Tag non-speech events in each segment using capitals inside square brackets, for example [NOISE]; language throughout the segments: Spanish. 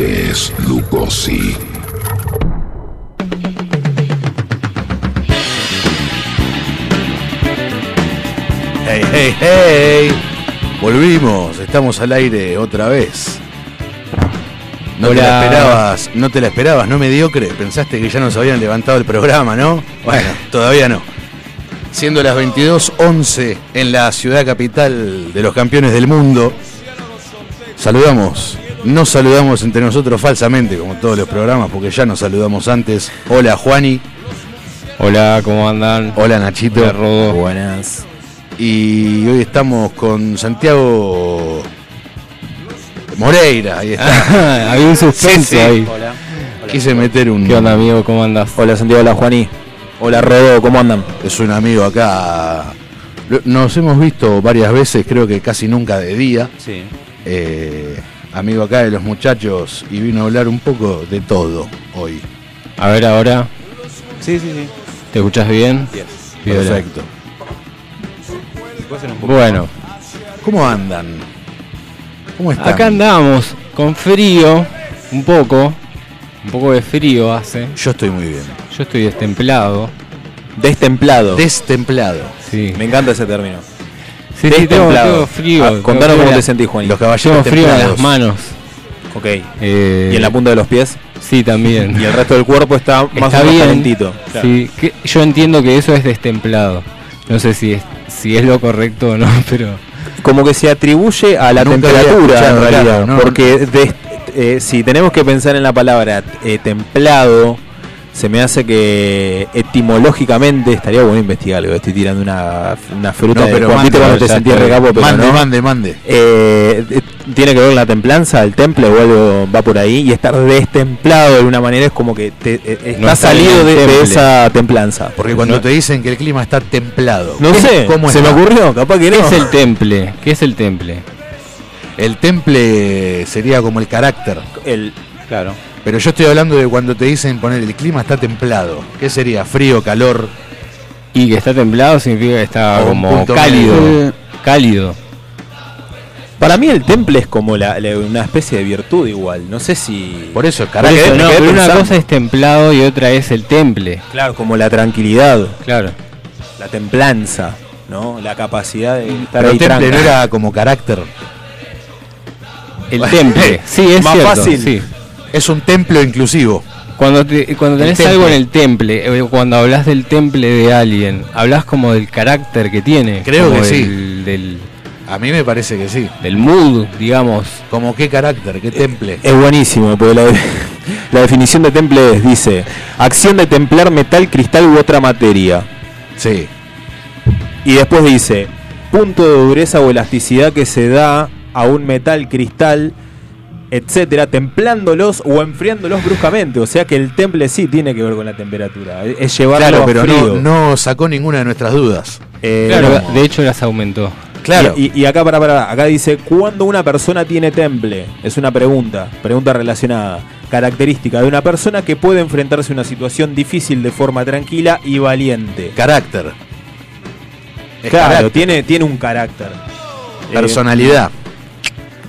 Velas Noches Lugosi. Hey, hey, hey. Volvimos, estamos al aire otra vez. No te la esperabas, no te la esperabas, no mediocre. Pensaste que ya nos habían levantado el programa, ¿no? Bueno, todavía no. Siendo las 22.11 en la ciudad capital de los campeones del mundo, saludamos, nos saludamos entre nosotros falsamente, como todos los programas, porque ya nos saludamos antes. Hola Juani, Hola, ¿cómo andan? hola Nachito. Hola, Rodo. Buenas. Y hoy estamos con Santiago Moreira, ahí está. [LAUGHS] Había un suspenso Sí, sí. ahí. Hola. Quise meter un... ¿Qué onda, amigo? ¿Cómo andas? Hola Santiago, hola Juani. Hola Rodo, ¿cómo andan? Es un amigo acá. Nos hemos visto varias veces, creo que casi nunca de día. Sí. Eh, amigo acá de los muchachos y vino a hablar un poco de todo hoy. A ver ahora, Sí, sí, sí. ¿te escuchás bien? Piola. Perfecto. ¿Puede ser un poco Bueno, ¿Cómo andan? ¿Cómo están? acá andamos con frío, un poco, un poco de frío hace. Yo estoy muy bien. Yo estoy destemplado. Destemplado. Destemplado. Sí, Me encanta ese término. Sí, sí, tengo, tengo frío. Ah, contanos cómo te sentís, Juani. Los caballeros Tengo frío en las manos. Ok. Eh, ¿Y en la punta de los pies? Sí, también. Y el resto del cuerpo está más Está o menos calentito. Sí, que yo entiendo que eso es destemplado. No sé si es, si es lo correcto o no, [LAUGHS] pero... Como que se atribuye a la Nunca temperatura en realidad. claro, no, porque eh, si tenemos que pensar en la palabra eh, templado, se me hace que etimológicamente estaría bueno investigar algo. Estoy tirando una, una fruta No, de pero ¿viste mande, cuando te está. recapo, pero mande, no? mande, mande. Eh, eh, tiene que ver con la templanza, el temple o algo va por ahí y estar destemplado de alguna manera es como que te, eh, está No está salido de, de esa templanza. Porque cuando No. te dicen que el clima está templado. No ¿qué- sé, ¿cómo se está? me ocurrió, capaz que ¿Qué no. es el temple? ¿Qué es el temple? El temple sería como el carácter. El- claro. Pero yo estoy hablando de cuando te dicen poner el clima está templado. ¿Qué sería? Frío, calor. Y que está templado significa que está como cálido. medio. Cálido. Para mí el temple es como la- la- una especie de virtud igual. No sé si... Por eso, el Por carácter. eso, me no, pero una cosa es templado y otra es el temple. Claro, como la tranquilidad, Claro. la templanza, ¿no? La capacidad de estar Pero ahí temple no era como carácter. El temple. [LAUGHS] Sí, es Más cierto. fácil. sí. Es un templo inclusivo. Cuando, te- cuando tenés algo en el temple, eh, cuando hablas del temple de alguien, hablas como del carácter que tiene. Creo como que sí. del, A mí me parece que sí. del mood, digamos. Como qué carácter, qué temple. Es buenísimo, porque la, [LAUGHS] la definición de temple es, dice, acción de templar metal, cristal u otra materia. Sí. Y después dice, punto de dureza o elasticidad que se da a un metal, cristal, etcétera, templándolos o enfriándolos bruscamente. O sea que el temple sí tiene que ver con la temperatura. Es llevarlo Claro, a pero frío. no, no sacó ninguna de nuestras dudas. Eh, Claro, de hecho las aumentó. Claro. Y, acá, para, para, acá dice, ¿cuándo una persona tiene temple? Es una pregunta, pregunta relacionada. Característica de una persona que puede enfrentarse a una situación difícil de forma tranquila y valiente. Carácter. Es Claro, carácter. tiene, tiene un carácter. Eh, Personalidad.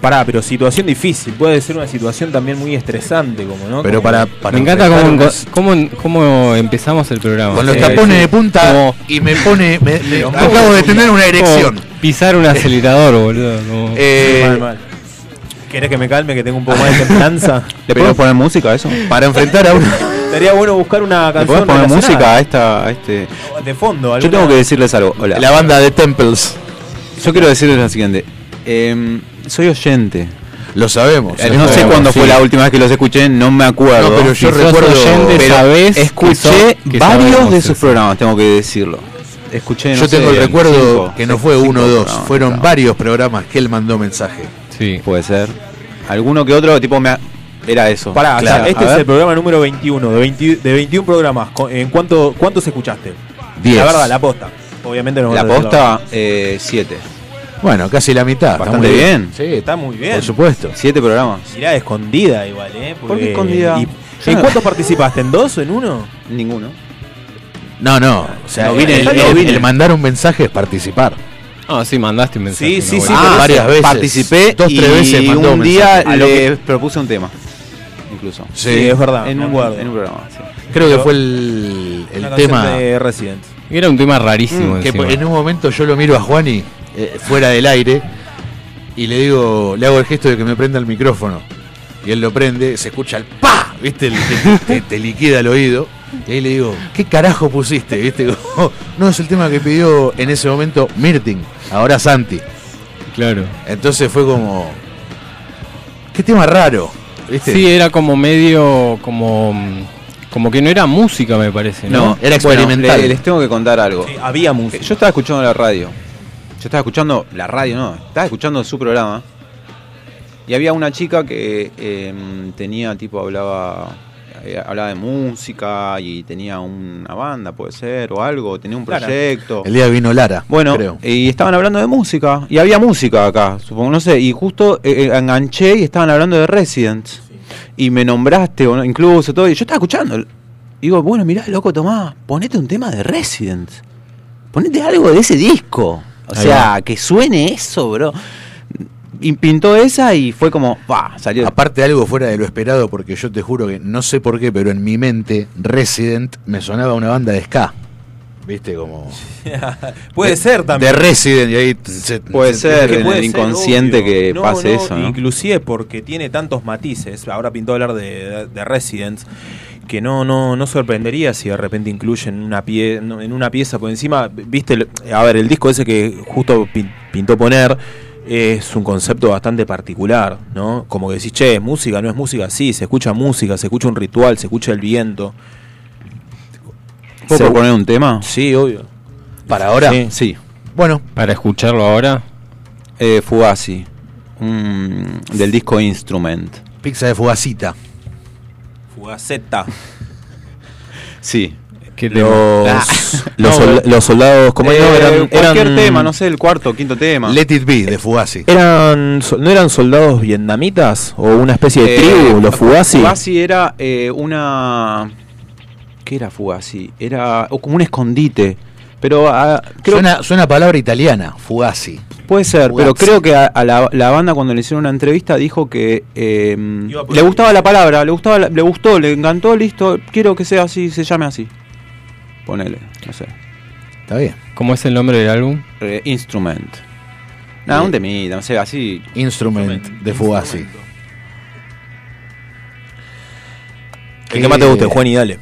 Pará, pero situación difícil. Puede ser una situación también muy estresante, como no. pero Como- para, para Me encanta cómo, cómo, cómo empezamos el programa. Con los Eh, tapones sí. de punta Como- y me pone. me- me- Pero acabo de tener una erección. pisar un acelerador, boludo. como- Eh, Mal, mal. ¿Querés que me calme, que tengo un poco más de templanza? [LAUGHS] ¿Le podemos poner música a eso? para enfrentar a una. Estaría bueno buscar una ¿Le canción podemos poner música a esta a este? de fondo. Yo alguna- tengo que decirles algo. Hola. La banda de Temples. Yo quiero decirles lo siguiente. Em, soy oyente. Lo sabemos. Eh, no sé cuándo sí. fue la última vez que los escuché, no me acuerdo. No, pero Si yo sos recuerdo. oyente, pero sabés que escuché sos- que varios de sus eso. programas, tengo que decirlo. Escuché, no Yo tengo sé, el recuerdo cinco, que no fue cinco uno o dos, fueron varios programas que él mandó mensaje. Sí. Puede ser. Alguno que otro, tipo, me ha- era eso. Pará, Claro, o sea, este a es ver. el programa número 21, de, 20 de 21 programas. Co- ¿En cuánto, cuántos escuchaste? Diez. La verdad, la posta. Obviamente no La posta, eh, siete. Bueno, casi la mitad. está Bastante muy bien. Sí, Está muy bien. Por supuesto. Siete programas. Mirá, escondida igual, ¿eh? ¿Por qué escondida? y- ¿En cuántos participaste? ¿En dos o en uno? Ninguno. No, no. O sea, No vine, el, no el- vine. el mandar un mensaje es participar. Ah, sí, mandaste un mensaje. Sí, sí, no, sí, bueno. pero varias veces. Participé Dos, y tres veces mandó un un día mensaje. A lo le propuse un tema. Incluso. Sí, es verdad. En un, acuerdo. en un programa, sí. Creo que fue el, el tema de Resident. Era un tema rarísimo. que encima. en un momento yo lo miro a Juani eh, fuera del aire y le digo, le hago el gesto de que me prenda el micrófono. Y él lo prende, se escucha el pa, ¿viste? El te, te liquida el oído. Y ahí le digo, ¿qué carajo pusiste? ¿Viste? Como, no, es el tema que pidió en ese momento Mirtin, ahora Santi. Claro. Entonces fue como. Qué tema raro. ¿Viste? Sí, era como medio. como. como que no era música, me parece, ¿no? No, Era experimental. Bueno, les tengo que contar algo. Sí, había música. Yo estaba escuchando la radio. Yo estaba escuchando la radio, no, estaba escuchando su programa. Y había una chica que eh, tenía, tipo, hablaba eh, hablaba de música y tenía una banda, puede ser, o algo, tenía un proyecto. El día vino Lara, Bueno, creo. y estaban hablando de música. Y había música acá, supongo, no sé. Y justo eh, eh, enganché y estaban hablando de Residents. Y me nombraste, o no, incluso todo. Y yo estaba escuchando. Y digo, bueno, mirá, loco, Tomás, ponete un tema de Residents. Ponete algo de ese disco. O Ahí sea, que suene eso, bro. Y pintó esa y fue como, va, salió. Aparte algo fuera de lo esperado, porque yo te juro que no sé por qué, pero en mi mente Resident me sonaba una banda de ska. ¿Viste? Como... [LAUGHS] Puede de- ser también. De Resident y ahí... se- Puede se- ser. que en puede el ser, inconsciente obvio. que No, pase no, eso, ¿no? Inclusive porque tiene tantos matices. Ahora pintó hablar de, de Residents. Que no, no, no sorprendería si de repente incluyen una pie, no, en una pieza por encima. Viste, a ver, el disco ese que justo pin- pintó poner es un concepto bastante particular, ¿no? Como que decís, che, ¿es música, no es música, sí, se escucha música, se escucha un ritual, se escucha el viento. ¿Puedo Se- proponer un tema? Sí, obvio. Para ahora. Sí. Sí. Bueno, Para escucharlo ahora. Eh, Fugazi. del disco Instrument. pizza de fugacita. Fugaceta. Sí. ¿Qué tema? Los, Ah. [LAUGHS] los, No, sol- los soldados, como Eh, eran, cualquier eran- tema, no sé, el cuarto, quinto tema. Let It Be de Fugazi. Eran, ¿No eran soldados vietnamitas? ¿O una especie de Eh, tribu? ¿Los Fugazi? Fugazi era eh, una. ¿Qué era Fugazi? Era o como un escondite. Pero ah, creo Suena, suena palabra italiana, Fugazi. Puede ser, pero creo que a, a la, la banda cuando le hicieron una entrevista dijo que eh, le gustaba la palabra, le gustaba, la- le gustó, le encantó, listo. Quiero que sea así, se llame así. Ponele, no sé. Está bien. ¿Cómo es el nombre del álbum? Eh, instrument. Nada, Bien. un temita, no sé, así. Instrument de Fugazi. El que más te guste, Juan y dale.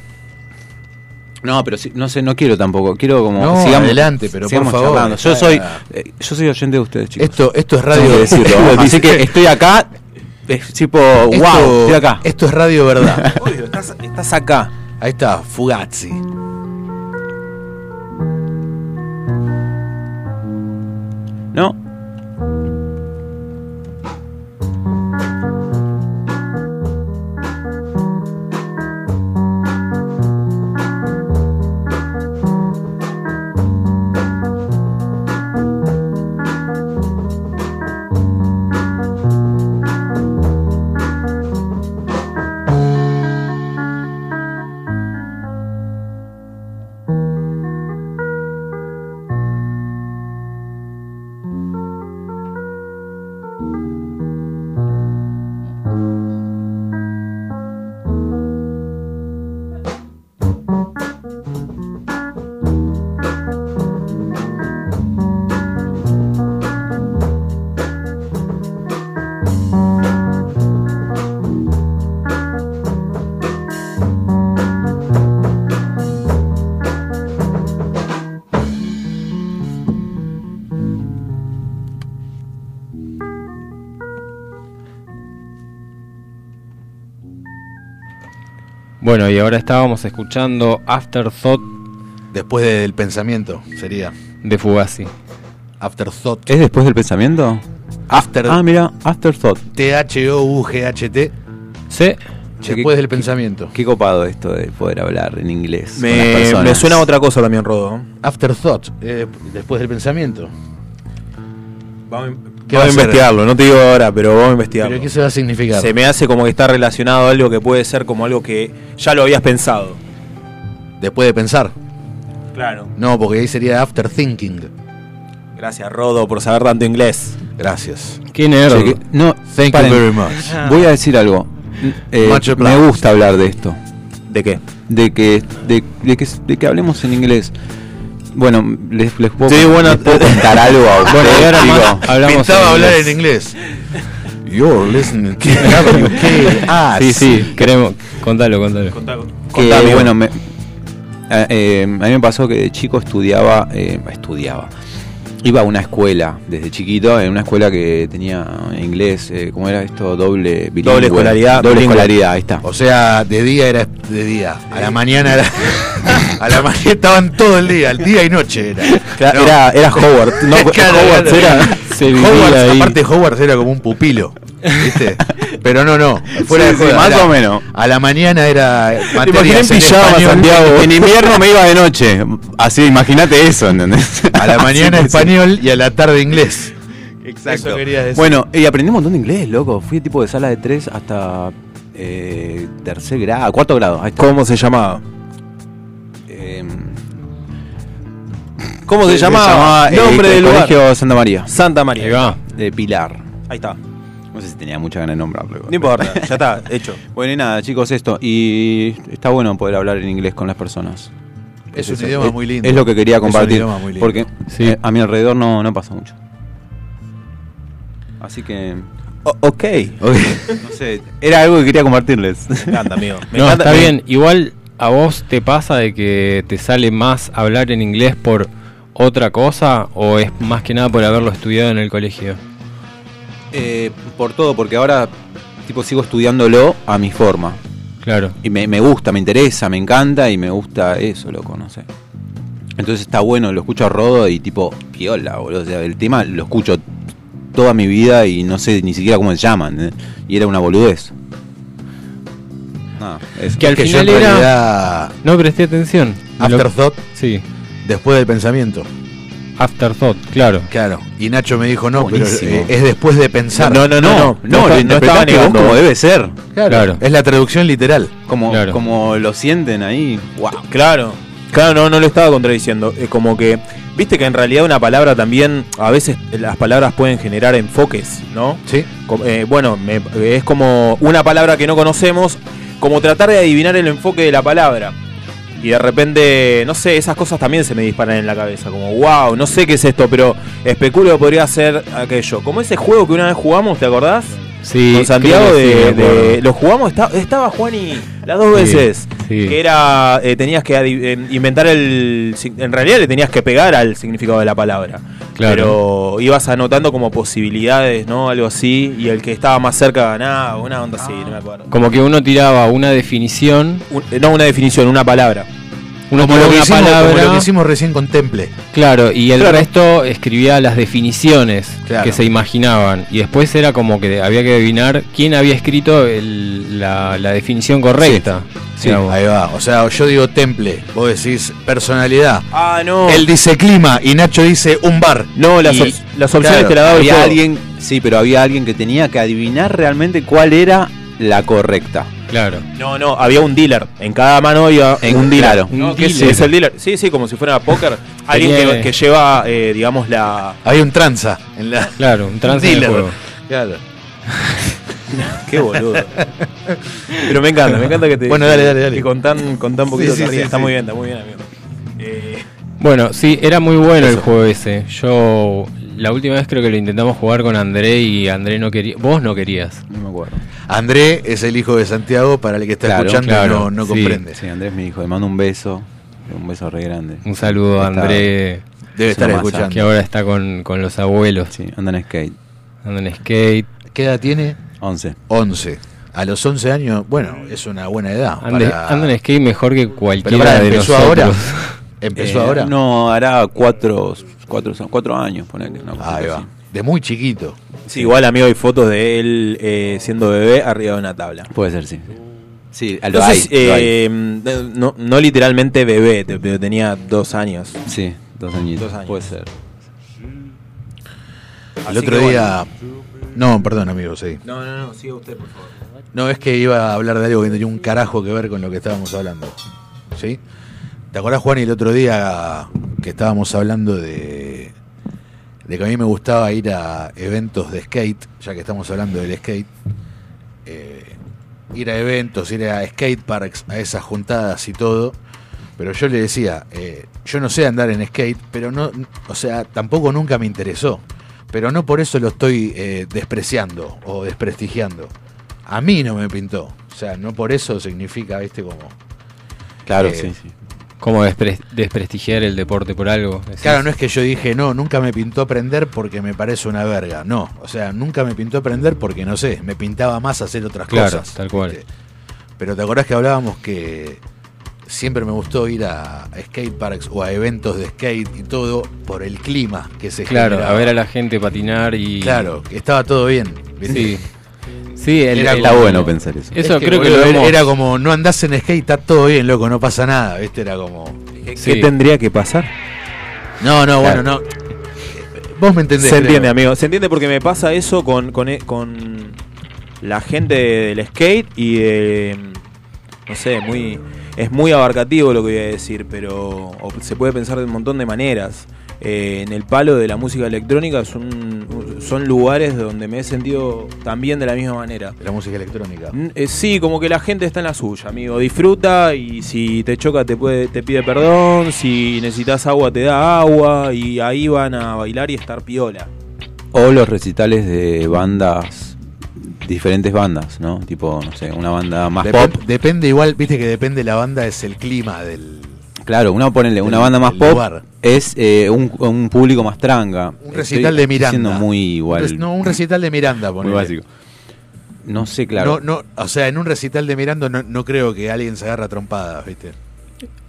No, pero sí, no sé, no quiero tampoco. Quiero como. No, adelante, pero por sigamos favor, charlando. Yo soy, eh, yo soy oyente de ustedes, chicos. Esto, esto es radio. decirlo. Así que [LAUGHS] estoy acá. Es tipo, Esto- wow, estoy acá. Esto es radio verdad. [LAUGHS] Obvio, estás, estás acá. Ahí está, Fugazi. ¿No? Bueno, y ahora estábamos escuchando Afterthought Después del pensamiento sería. de Fugazi. Afterthought. ¿Es después del pensamiento? After. Ah, mira, Afterthought. T-H-O-U-G-H-T. Sí. Después del pensamiento. Qué copado esto de poder hablar en inglés. con las Me, suena a otra cosa también, Rodo. Afterthought. eh, después del pensamiento. Vamos, ¿Qué vamos va a investigarlo, no te digo ahora, pero vamos a investigarlo. ¿Pero qué se va a significar? Se me hace como que está relacionado a algo que puede ser como algo que ya lo habías pensado. Después de pensar. Claro. No, porque ahí sería after thinking. Gracias, Rodo, por saber tanto inglés. Gracias. ¿Qué que- no, Thank paren. you very much. Voy a decir algo. Eh, me gusta hablar de esto. ¿De qué? De que, de, de que, de que hablemos en inglés. Bueno, les, les puedo, Sí, bueno, les puedo [LAUGHS] contar algo a ustedes, Bueno, y ahora más hablamos en hablar en inglés. You're listening to [LAUGHS] WK. Ah, Sí, sí, queremos. Contalo, contalo. Contá- que contá, amigo. bueno me, eh, eh, a mí me pasó que de chico estudiaba, eh, estudiaba. Iba a una escuela desde chiquito, en una escuela que tenía inglés, eh, ¿cómo era esto? Doble bilingüe. Doble escolaridad, Doble bilingüe. escolaridad, ahí está. O sea, de día era de día, a la mañana era. [LAUGHS] a la mañana estaban todo el día, el día y noche era. Claro, No. Era, era [LAUGHS] Howard. No, Claro, Howard claro. era. Se ahí. aparte Hogwarts era como un pupilo, ¿viste? Pero no, no, fuera Sí, de sí, más era- o menos. A la mañana era materias en en pijama, español, Santiago. [LAUGHS] En invierno me iba de noche. Así, imagínate eso, ¿entendés? A la mañana Así que sí. español y a la tarde inglés. Exacto. Eso querías decir. Bueno, y aprendí un montón de inglés, loco. Fui tipo de sala de 3 hasta eh, tercer grado, cuarto grado. Ahí está. ¿Cómo se llamaba? Eh, ¿Cómo se, llamaba? eh, Nombre el del lugar. Colegio Santa María, Santa María. Ahí va. de Pilar. Ahí está. No sé si tenía mucha ganas de nombrarlo. No importa, ya está, hecho. [LAUGHS] Bueno, y nada, chicos, esto. Y está bueno poder hablar en inglés con las personas. es un idioma es- muy lindo. Es lo que quería Es un compartir. idioma muy lindo. Porque Sí. eh, a mi alrededor no, no pasa mucho. Así que, O- ok. no sé, era algo que quería compartirles. Me encanta, amigo. Me [LAUGHS] no, encanta- está me- bien. Igual a vos te pasa de que te sale más hablar en inglés por otra cosa o es más que nada por haberlo estudiado en el colegio. Eh, por todo, porque ahora tipo sigo estudiándolo a mi forma. Claro. Y me, me gusta, me interesa, me encanta y me gusta eso, loco, no sé. Entonces está bueno, lo escucho a Rodo y tipo, piola, boludo. O sea, el tema lo escucho toda mi vida y no sé ni siquiera cómo se llaman. ¿eh? Y era una boludez. Nada, eso. Que al que yo en final era- No presté atención. Lo- afterthought, Sí. después del pensamiento. Afterthought, claro. Claro. Y Nacho me dijo, no, pero eh, es después de pensar. No, no, no, no. no, No, no estaba negando. como debe ser. Claro. Es la traducción literal. Como, Claro. como lo sienten ahí. Wow. Claro, claro, no, no lo estaba contradiciendo. Es como que, viste que en realidad una palabra también, a veces las palabras pueden generar enfoques, ¿no? ¿Sí? Eh, bueno, me- es como una palabra que no conocemos, como tratar de adivinar el enfoque de la palabra. Y de repente, no sé, esas cosas también se me disparan en la cabeza. Como, wow, no sé qué es esto, pero especulo que podría ser aquello. Como ese juego que una vez jugamos, ¿te acordás? Sí. Con Santiago sí, de, de- lo jugamos esta- estaba Juan y las dos Sí, veces sí. que era eh, tenías que eh, inventar el en realidad le tenías que pegar al significado de la palabra Claro. pero ibas anotando como posibilidades no algo así y el que estaba más cerca ganaba una onda así no me acuerdo Como que uno tiraba una definición, Un- eh, no una definición una palabra uno Como tiraba lo, que una hicimos, como lo que hicimos recién con Temple. claro, y el Claro. resto escribía las definiciones Claro. que se imaginaban. Y después era como que había que adivinar quién había escrito el- la, la definición correcta. Sí, ahí va. O sea, yo digo Temple, vos decís personalidad. ah no Él dice clima y Nacho dice un bar. no las, Y- op- las opciones claro, te las daba Había alguien, sí, pero había alguien que tenía que adivinar realmente cuál era la correcta. Claro. no no había un dealer en cada mano había En- un dealer claro. ¿no? Un que es- dealer. es el dealer sí sí como si fuera póker alguien que, que lleva eh, digamos la Había un tranza en la. Claro, un del Dealer. juego. Claro. [LAUGHS] Qué boludo. Pero me encanta, me encanta que te. Bueno, dale, dale, dale. Que con tan, con tan poquito Sí, sí, Está sí. muy bien, está muy bien, amigo. Eh, Bueno, sí, era muy bueno el Eso. juego ese. Yo la última vez creo que lo intentamos jugar con André y André no quería. Vos no querías. No me acuerdo. André es el hijo de Santiago, para el que está Claro, escuchando y claro, no, no sí. comprende. Sí, Andrés me dijo, le mando un beso. Un beso re grande. Un saludo a André, Debe Es estar escuchando. que ahora está con, con los abuelos. Sí, anda en skate. Anda en skate. ¿Qué edad tiene? 11. 11. A los 11 años, bueno, es una buena edad. Anda, para- anda en skate mejor que Pero cualquiera pará, de ¿empezó nosotros. ahora? [LAUGHS] ¿Empezó Eh, ahora? No, hará cuatro, cuatro, cuatro años, ponele. Ahí va. así. De muy chiquito. sí, igual, amigo, hay fotos de él eh, siendo bebé arriba de una tabla. Puede ser, sí. Sí, lo Entonces, hay, lo hay. eh, no, no literalmente bebé, pero tenía dos años. Sí, dos añitos. Dos años. Puede ser. El Así otro que día. No, perdón, amigo, sí. No, no, no, siga usted, por favor. No, es que iba a hablar de algo que tenía un carajo que ver con lo que estábamos hablando. ¿Sí? ¿Te acordás, Juan, el otro día que estábamos hablando de, de que a mí me gustaba ir a eventos de skate, ya que estamos hablando del skate? eh, ir a eventos, ir a skate parks, a esas juntadas y todo. Pero yo le decía, eh, yo no sé andar en skate, pero no, o sea, tampoco nunca me interesó. Pero no por eso lo estoy eh, despreciando o desprestigiando. A mí no me pintó. O sea, no por eso significa, viste, como... Claro, Eh, sí, sí. Como despre- desprestigiar el deporte por algo. Claro, no es que yo dije, no, nunca me pintó aprender porque me parece una verga. No, o sea, nunca me pintó aprender porque, no sé, me pintaba más hacer otras Claro, cosas. tal cual. ¿viste? Pero te acordás que hablábamos que siempre me gustó ir a skate parks o a eventos de skate y todo por el clima que se Claro, generaba. a ver a la gente patinar y. Claro, que estaba todo bien. ¿viste? Sí. Sí, el, Era bueno pensar eso. Eso Es que, creo que lo era- hemos- era como, no andás en skate, está todo bien, loco, no pasa nada, ¿viste? Era como... ¿Qué, Sí. qué tendría que pasar? No, no, Claro. bueno, no. Vos me entendés. Se creo. entiende, amigo. Se entiende porque me pasa eso con, con, e- con la gente del skate y de. No sé, muy. Es muy abarcativo lo que voy a decir, pero o se puede pensar de un montón de maneras. Eh, en el palo de la música electrónica son, son lugares donde me he sentido también de la misma manera. De la música electrónica. Mm, eh, sí, como que la gente está en la suya, amigo. Disfruta y si te choca te puede, te pide perdón, si necesitas agua te da agua y ahí van a bailar y estar piola. O los recitales de bandas, diferentes bandas, ¿no? Tipo, no sé, una banda más Dep- pop. Depende igual, viste que depende la banda, es el clima del... Claro, una ponele, una banda más pop lugar. es eh, un, un público más tranga. Un recital de Miranda. Siendo muy igual. Un res- no, un recital de Miranda, muy ponele. básico. No sé, claro. No, no, o sea, en un recital de Miranda no, no creo que alguien se agarra a trompadas, ¿viste?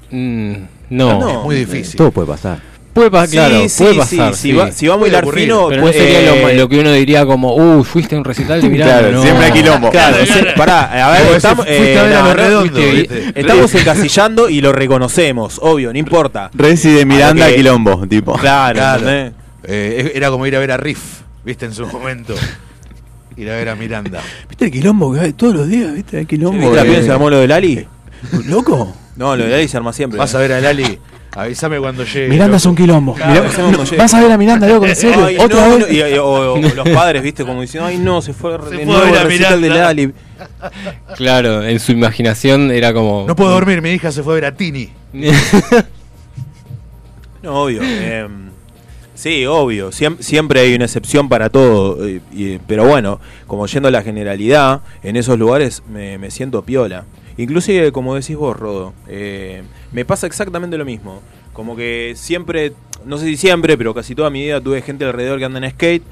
Mm, no. No. Es muy difícil. Todo puede pasar. Puede pasar, claro, sí, puede sí, pasar. sí. Si, sí. va, si va muy Puede hilar ocurrir, fino, Pero no puede- sería lo, eh, lo que uno diría como, uh, fuiste a un recital de Miranda. Claro, no. siempre hay quilombo. Claro, pará, a ver, estamos, fuiste a estamos [LAUGHS] encasillando y lo reconocemos, obvio, no importa. Resi de Miranda que- Quilombo, tipo. Claro, Claro. Eh, era como ir a ver a Riff, ¿viste? En su momento. Ir a ver a Miranda. ¿Viste el quilombo que hay todos los días? ¿Viste el quilombo? ¿Viste la piel se armó lo del Ali? ¿Loco? No, lo del Ali se arma siempre. Vas a ver a Lali, avísame cuando llegue. Miranda es un quilombo. Claro, Mirá- vas a ver a Miranda, loco, en serio. Ay, Otra no, vez. no, y- y- o, o los padres, viste, como diciendo, ay no, se fue, Se de fue nuevo a ver a el recital Miranda. del Ali. Claro, en su imaginación era como. No puedo dormir, mi hija se fue a ver a Tini. [LAUGHS] No, obvio. eh, sí, obvio. Siem- siempre hay una excepción para todo. eh, y- pero bueno, como yendo a la generalidad, en esos lugares me, me siento piola. Inclusive, como decís vos, Rodo, eh, me pasa exactamente lo mismo. Como que siempre, no sé si siempre, pero casi toda mi vida tuve gente alrededor que anda en skate.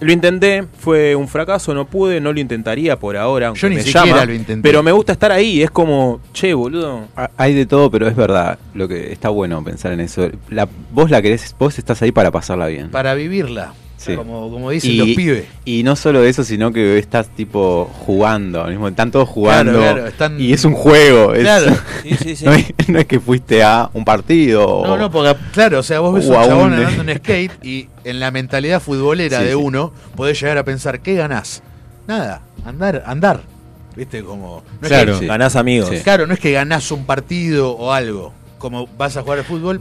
Lo intenté, fue un fracaso, no pude, no lo intentaría por ahora, aunque Yo ni me siquiera llama, lo intenté. Pero me gusta estar ahí, es como, che, boludo. Hay de todo, pero es verdad. Lo que está bueno pensar en eso. La, vos la querés, vos estás ahí para pasarla bien. Para vivirla. Sí. Como, como dicen los pibes. y no solo eso, sino que estás tipo jugando. al mismo- Están todos jugando. Claro, claro, están- Y es un juego. es- Claro. [LAUGHS] Sí, sí, sí. no, es, no es que fuiste a un partido. No, o- no, porque claro, o sea, vos ves o un chabón un- andando en skate y en la mentalidad futbolera Sí, de sí. uno podés llegar a pensar, ¿qué ganás? Nada, andar, andar. ¿Viste? Como. No Claro. Es Sí. Ganás amigos. claro, no es que ganás un partido o algo. Como vas a jugar al fútbol,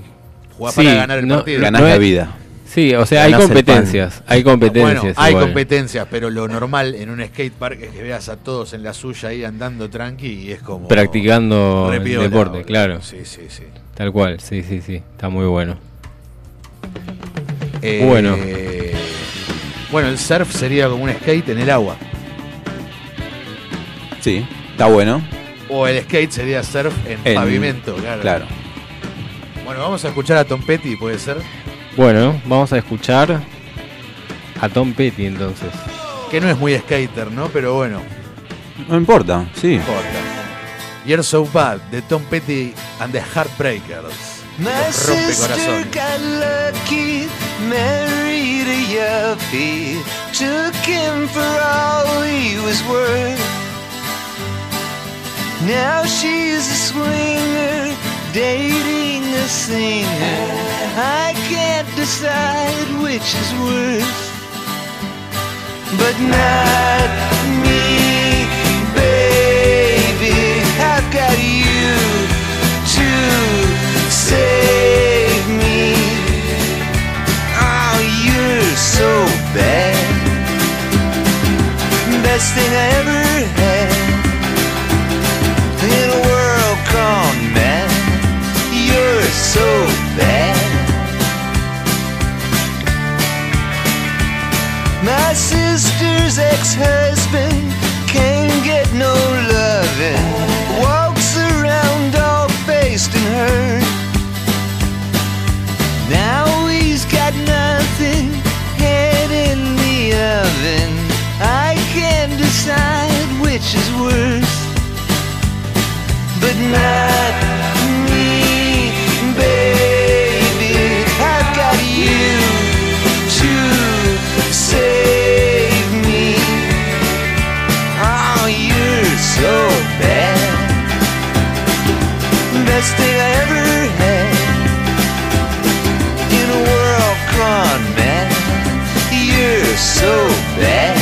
jugás Sí, para ganar el no, partido. Ganás No la es- vida. Sí, o sea, hay competencias. Hay competencias. Bueno, hay igual. competencias, pero lo normal en un skate park es que veas a todos en la suya ahí andando tranqui y es como. Practicando el deporte, claro. Sí, sí, sí. Tal cual, sí, sí, sí. Está muy bueno. Eh, Bueno. Bueno, el surf sería como un skate en el agua. Sí, está bueno. O el skate sería surf en, En- pavimento, claro. Claro. Bueno, vamos a escuchar a Tom Petty, puede ser. Bueno, vamos a escuchar a Tom Petty entonces. Que no es muy skater, ¿no? Pero bueno, No importa, sí. no importa. You're So Bad, de Tom Petty and the Heartbreakers. My Rompe sister corazón. got lucky, married a yuppie, took him for all he was worth. Now she's a swinger, dating a singer. I can't decide which is worse, but not me, baby. I've got you to save me. Oh, you're so bad. Best thing I ever so bad. My sister's ex-husband can't get no loving. Walks around all faced and hurt. Now he's got nothing, head in the oven. I can't decide which is worse. But now. best thing I ever had. In a world gone mad You're so bad.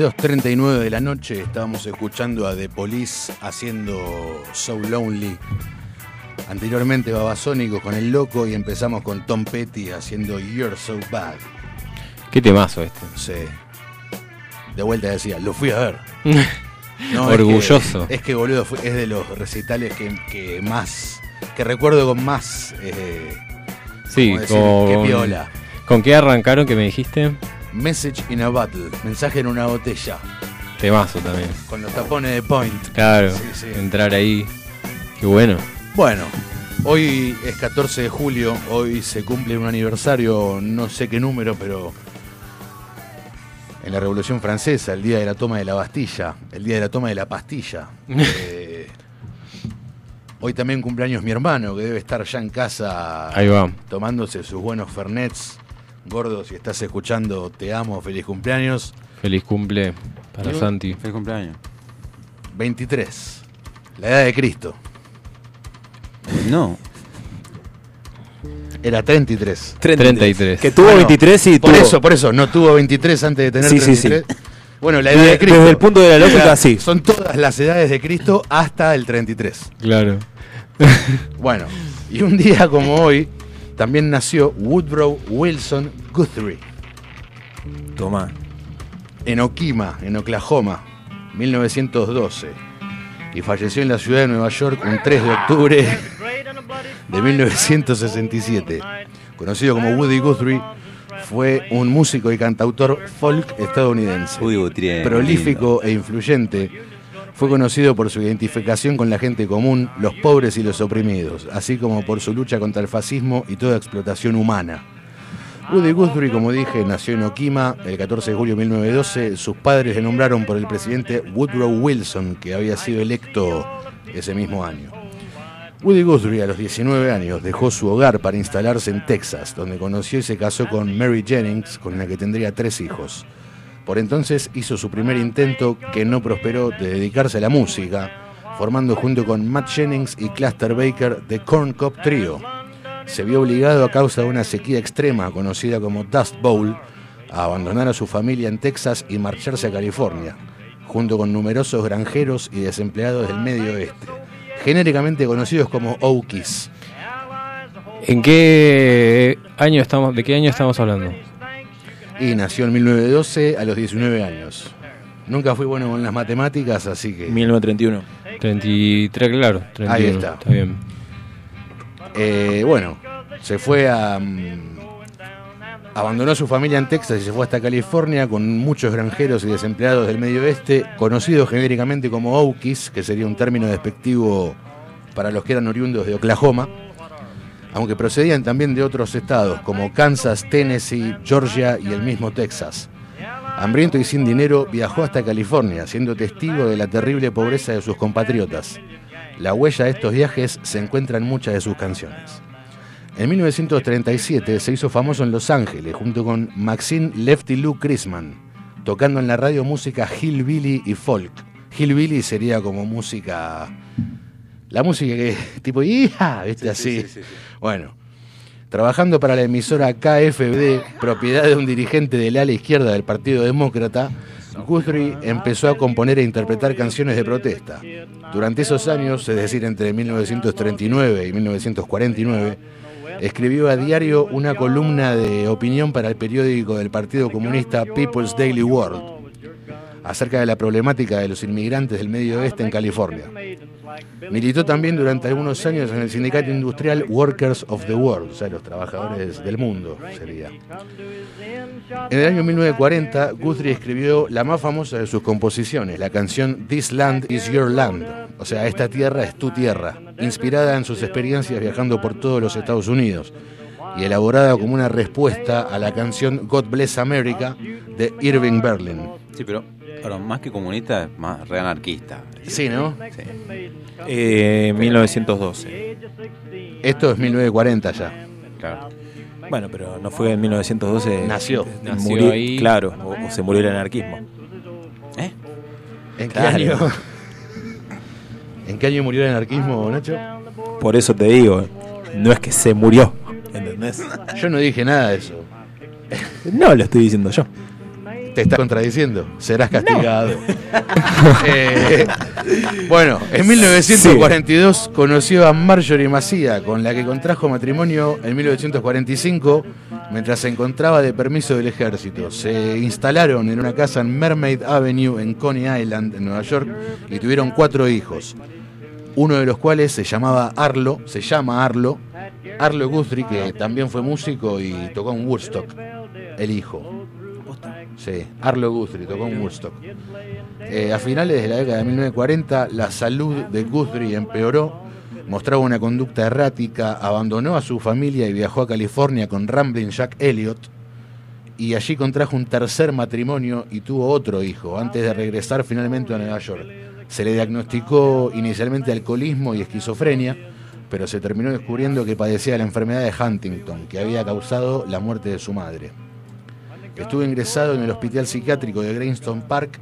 ...22.39 de la noche... ...estábamos escuchando a The Police... ...haciendo So Lonely... ...anteriormente Babasónicos con El Loco... ...y empezamos con Tom Petty... ...haciendo You're So Bad... Qué temazo este. Sí. De vuelta decía, lo fui a ver. [LAUGHS] es Orgulloso. que- Es que, boludo, fue- es de los recitales que, que más. que recuerdo con más. eh, Sí, con, Qué piola. ¿Con qué arrancaron que me dijiste? Message in a Bottle. Mensaje en una botella. Temazo también. Con los tapones de Point. Claro, Sí, sí. entrar ahí. Qué bueno. Bueno, hoy es 14 de julio. Hoy se cumple un aniversario, no sé qué número, pero. En la Revolución Francesa, el día de la toma de la Bastilla, el día de la toma de la pastilla. [LAUGHS] Eh, hoy también cumpleaños mi hermano, que debe estar ya en casa Ahí va. tomándose sus buenos fernets. Gordo, si estás escuchando, te amo, feliz cumpleaños. Feliz cumple para Santi. Feliz cumpleaños. 23, la edad de Cristo. No. Era 33. 33. Que tuvo Ah, no. 23 y Por tuvo- eso, por eso, no tuvo 23 antes de tener Sí, sí, sí. 33. Bueno, la edad de Cristo. desde el punto de la lógica, sí. Son todas las edades de Cristo hasta el 33. Claro. Bueno, y un día como hoy también nació Woodrow Wilson Guthrie Tomá. en Okima, en Oklahoma, 1912. Y falleció en la ciudad de Nueva York un 3 de octubre de 1967. Conocido como Woody Guthrie, fue un músico y cantautor folk estadounidense. Uy, Guthrie, prolífico e influyente, fue conocido por su identificación con la gente común, los pobres y los oprimidos, así como por su lucha contra el fascismo y toda explotación humana. Woody Guthrie, como dije, nació en Okima el 14 de julio de 1912. Sus padres le nombraron por el presidente Woodrow Wilson, que había sido electo ese mismo año. Woody Guthrie a los 19 años dejó su hogar para instalarse en Texas, donde conoció y se casó con Mary Jennings, con la que tendría tres hijos. Por entonces hizo su primer intento, que no prosperó, de dedicarse a la música, formando junto con Matt Jennings y Cluster Baker The Corn Cob Trio. Se vio obligado a causa de una sequía extrema conocida como Dust Bowl a abandonar a su familia en Texas y marcharse a California, junto con numerosos granjeros y desempleados del medio oeste, genéricamente conocidos como Okies. ¿En qué año estamos, de qué año estamos hablando? Y nació en 1912 a los 19 años. Nunca fui bueno con las matemáticas, así que... 1931. 33, claro. 31, Ahí está. bien. Eh, bueno, se fue a... mm, abandonó a su familia en Texas y se fue hasta California con muchos granjeros y desempleados del medio oeste, conocidos genéricamente como Okies, que sería un término despectivo para los que eran oriundos de Oklahoma, aunque procedían también de otros estados como Kansas, Tennessee, Georgia y el mismo Texas. Hambriento y sin dinero, viajó hasta California, siendo testigo de la terrible pobreza de sus compatriotas. La huella de estos viajes se encuentra en muchas de sus canciones. En 1937 se hizo famoso en Los Ángeles junto con Maxine Lefty Lou Chrisman, tocando en la radio música hillbilly y folk. Hillbilly sería como música... La música que tipo... ¡Hija! ¿Viste? Así. Bueno, trabajando para la emisora KFBD, propiedad de un dirigente del ala izquierda del Partido Demócrata, Guthrie empezó a componer e interpretar canciones de protesta. Durante esos años, es decir, entre 1939 y 1949, escribió a diario una columna de opinión para el periódico del Partido Comunista People's Daily World acerca de la problemática de los inmigrantes del Medio Oeste en California. Militó también durante algunos años en el sindicato industrial Workers of the World, o sea, los trabajadores del mundo sería. En el año 1940, Guthrie escribió la más famosa de sus composiciones, la canción This Land is Your Land, o sea, esta tierra es tu tierra, inspirada en sus experiencias viajando por todos los Estados Unidos y elaborada como una respuesta a la canción God Bless America de Irving Berlin. Sí, pero, perdón, más que comunista, es más reanarquista. Sí, ¿no? Sí. Eh, 1912. Esto es 1940 ya. Claro. Bueno, pero no fue en 1912. Nació. Nació murió- ahí. Claro, o, o se murió el anarquismo. ¿Eh? ¿En qué Claro. año? [LAUGHS] ¿En qué año murió el anarquismo, Nacho? Por eso te digo, no es que se murió. ¿Entendés? Yo no dije nada de eso. No lo estoy diciendo yo. Te está contradiciendo. Serás castigado. [LAUGHS] Eh, bueno, en 1942 conoció a Marjorie Macia, con la que contrajo matrimonio en 1945 mientras se encontraba de permiso del ejército. Se instalaron en una casa en Mermaid Avenue en Coney Island, en Nueva York, y tuvieron cuatro hijos. Uno de los cuales se llamaba Arlo, se llama Arlo, Arlo Guthrie, que también fue músico y tocó en Woodstock, el hijo. Sí, Arlo Guthrie tocó en Woodstock. Eh, a finales de la década de 1940, la salud de Guthrie empeoró, mostraba una conducta errática, abandonó a su familia y viajó a California con Ramblin' Jack Elliott, y allí contrajo un tercer matrimonio y tuvo otro hijo, antes de regresar finalmente a Nueva York. Se le diagnosticó inicialmente alcoholismo y esquizofrenia, pero se terminó descubriendo que padecía la enfermedad de Huntington, que había causado la muerte de su madre. Estuvo ingresado en el hospital psiquiátrico de Greenstone Park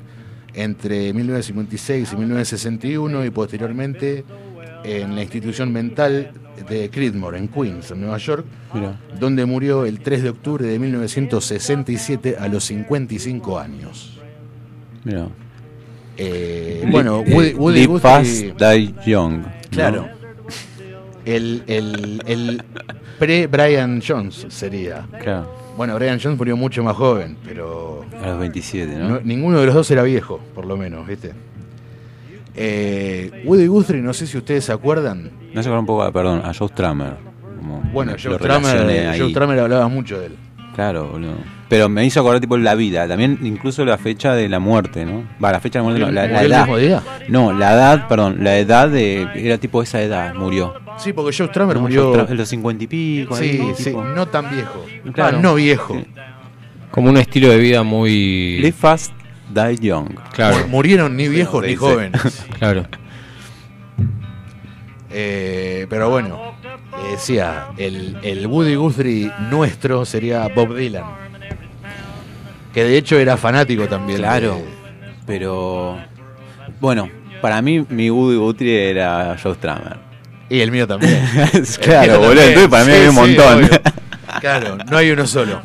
entre 1956 y 1961 y posteriormente en la institución mental de Creedmoor, en Queens, en Nueva York, donde murió el 3 de octubre de 1967 a los 55 años. Mira. Eh, bueno, Woody, Woody Guthrie, die young. ¿no? claro, el, el, el pre-Brian Jones sería. Claro. Bueno, Brian Jones murió mucho más joven, pero A los 27, ¿no? no- ninguno de los dos era viejo, por lo menos, ¿viste? Eh, Woody Guthrie, no sé si ustedes se acuerdan. No se acuerda un poco, perdón, a Joe Strummer. como Bueno, Joe Strummer, ahí. Joe hablaba mucho de él. Claro, boludo. Pero me hizo acordar tipo la vida, también incluso la fecha de la muerte, ¿no? Va, la fecha de la muerte, no, la, la ¿Murió el edad. mismo día? No, la edad, perdón, la edad de era tipo esa edad, murió. Sí, porque Joe Strummer No, murió. En los cincuenta y pico. Sí, ahí, sí, tipo. no tan viejo. Claro. Ah, no viejo. Sí. Como un estilo de vida muy. Live fast, die young. Claro, Mu- Murieron ni viejos sí, ni jóvenes. [LAUGHS] claro. Eh, pero bueno, decía, el, el Woody Guthrie nuestro sería Bob Dylan. Que de hecho era fanático también. Claro. de- Pero. Bueno, para mí, mi Woody Guthrie era Joe Strummer. y el mío también. [LAUGHS] claro, boludo. Entonces, para mí Sí, hay un montón. [LAUGHS] Claro, no hay uno solo.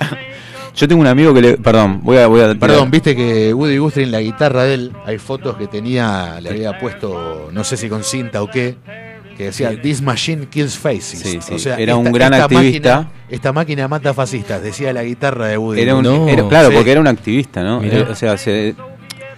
Yo tengo un amigo que le. Perdón, voy a. Voy a Perdón, viste que Woody Guthrie en la guitarra de él, hay fotos que tenía, le había puesto, no sé si con cinta o qué, que decía This machine kills faces. Sí, sí, O sea, era un gran activista. Máquina, esta máquina mata fascistas, decía la guitarra de Woody. Era un, No. era- claro, Sí. porque era un activista, ¿no? Mirá. Eh, o sea, se,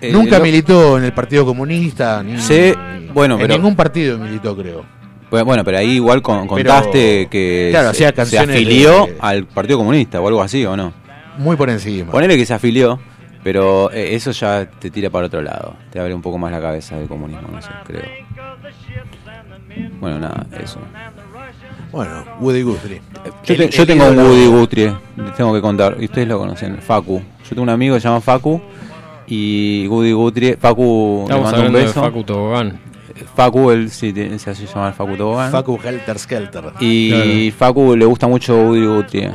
eh, Nunca lo- militó en el Partido Comunista, ni, Sí, bueno, en pero- ningún partido militó, creo. Bueno, pero ahí igual con- contaste que claro, se, se afilió de- al Partido Comunista o algo así, ¿o no? Muy por encima. Ponele que se afilió, pero eh, eso ya te tira para otro lado. Te abre un poco más la cabeza del comunismo, no sé, creo. Bueno, nada, eso. Bueno, Woody Guthrie. Yo, El- te- yo el tengo un Woody Guthrie, les tengo que contar, y ustedes lo conocen, Facu. Yo tengo un amigo que se llama Facu, y Woody Guthrie, Facu le Estamos mando un de beso. Facu Tobogán. Facu, él sí, tiene- se hace llamar Facu Tobogán. Facu Helter Skelter. Y Facu le gusta mucho Woody Guthrie.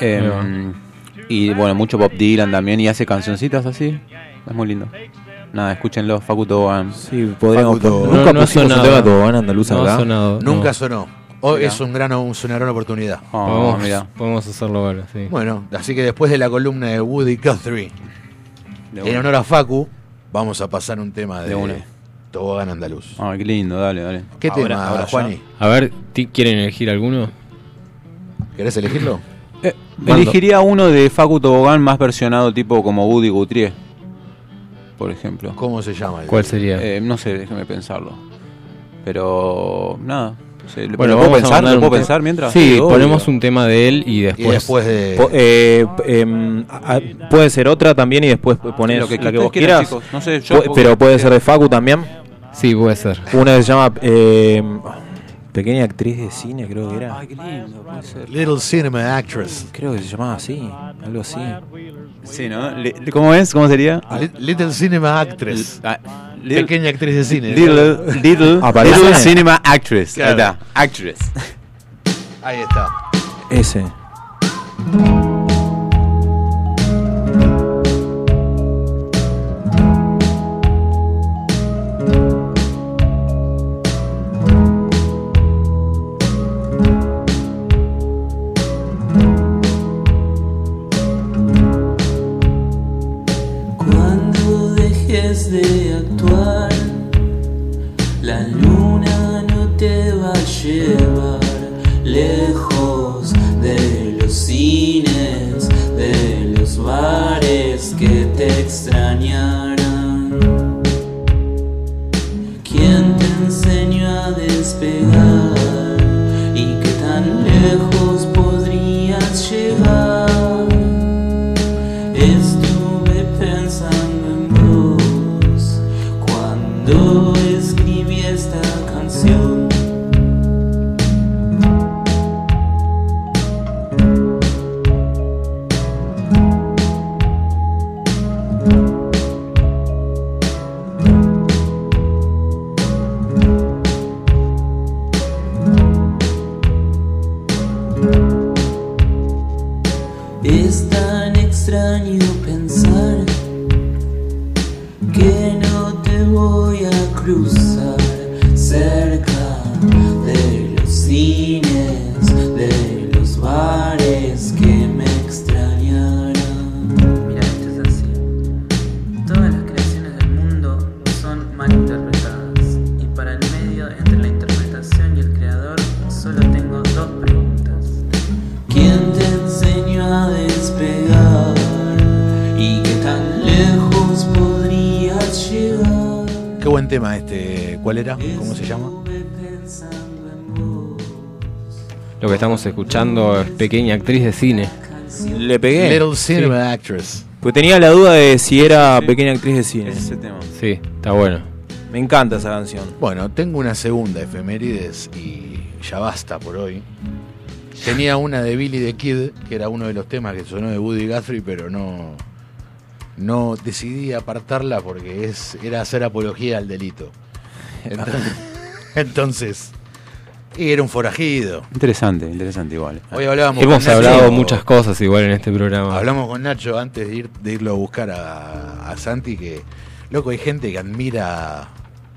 Eh, va. y bueno, mucho Bob Dylan también. Y hace cancioncitas así. Es muy lindo. Nada, escúchenlo, Facu Tobogán. Sí, podríamos. Nunca No, no ha pusimos un tema de Tobogán andaluz No acá. ha sonado. Nunca no. sonó. Hoy Mirá. es un gran, un- una gran oportunidad. Oh, Podemos, mira. podemos hacerlo ahora, sí. Bueno, así que después de la columna de Woody Guthrie, De en honor a Facu, vamos a pasar un tema de, De una. Tobogán Andaluz. Ah, qué lindo, dale, dale. ¿Qué Ahora- tema, ahora. Juani? A ver, ¿ti- ¿quieren elegir alguno? ¿Querés elegirlo? Eh, elegiría uno de Facu Tobogán más versionado, tipo como Woody Guthrie. Por ejemplo. ¿Cómo se llama? ¿Cuál sería? Eh, no sé, déjame pensarlo. Pero, nada. no sé, ¿lo bueno, puedo vamos a pensar? ¿Lo puedo pensar mientras? Sí, obvio. ponemos un tema de él y Y después. después de... Po- eh, em, a- a- puede ser otra también y después pones Lo que la que vos quieras. chicos. No sé, yo- Pu- pero puede ser de Facu también. Sí, puede ser. Una que se llama eh, Pequeña actriz de cine, creo que era. Ay, qué lindo, puede ser. Little Cinema Actress. Creo que se llamaba así, algo así. Sí, ¿no? Li- ¿Cómo es? ¿Cómo sería? Li- Little Cinema Actress. Ah, little, Pequeña actriz de cine. little, little, Aparece. little cinema actress. Claro. Ahí está, actress. Ahí está. Ese. Estamos escuchando es Pequeña Actriz de Cine. Le pegué. Little Cinema Actress. Pues tenía la duda de si era pequeña actriz de cine. Ese tema. Sí, está bueno. Me encanta esa canción. Bueno, tengo una segunda efemérides y ya basta por hoy. Tenía una de Billy the Kid, que era uno de los temas que sonó de Woody Guthrie, pero no, no decidí apartarla porque es, era hacer apología al delito. [LAUGHS] Entonces, entonces, Y era un forajido. Interesante, interesante igual. Hoy hablábamos Hemos con Nacho- hablado muchas cosas igual en este programa. Hablamos con Nacho antes de, ir, de irlo a buscar a, a Santi que, loco, hay gente que admira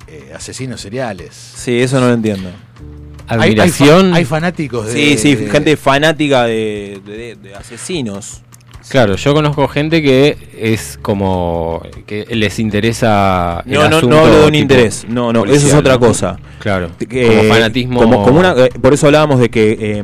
eh, asesinos seriales. Sí, eso no lo entiendo. Hay, hay fa- Admiración. hay fanáticos de... Sí, sí, de- gente fanática de, de- de asesinos. Claro, yo conozco gente que es como que les interesa el No, no, hablo de un interés. No, no, eso es policial, otra ¿no? cosa. Claro, Que- como fanatismo. como- como una- eh, por eso hablábamos de que, eh,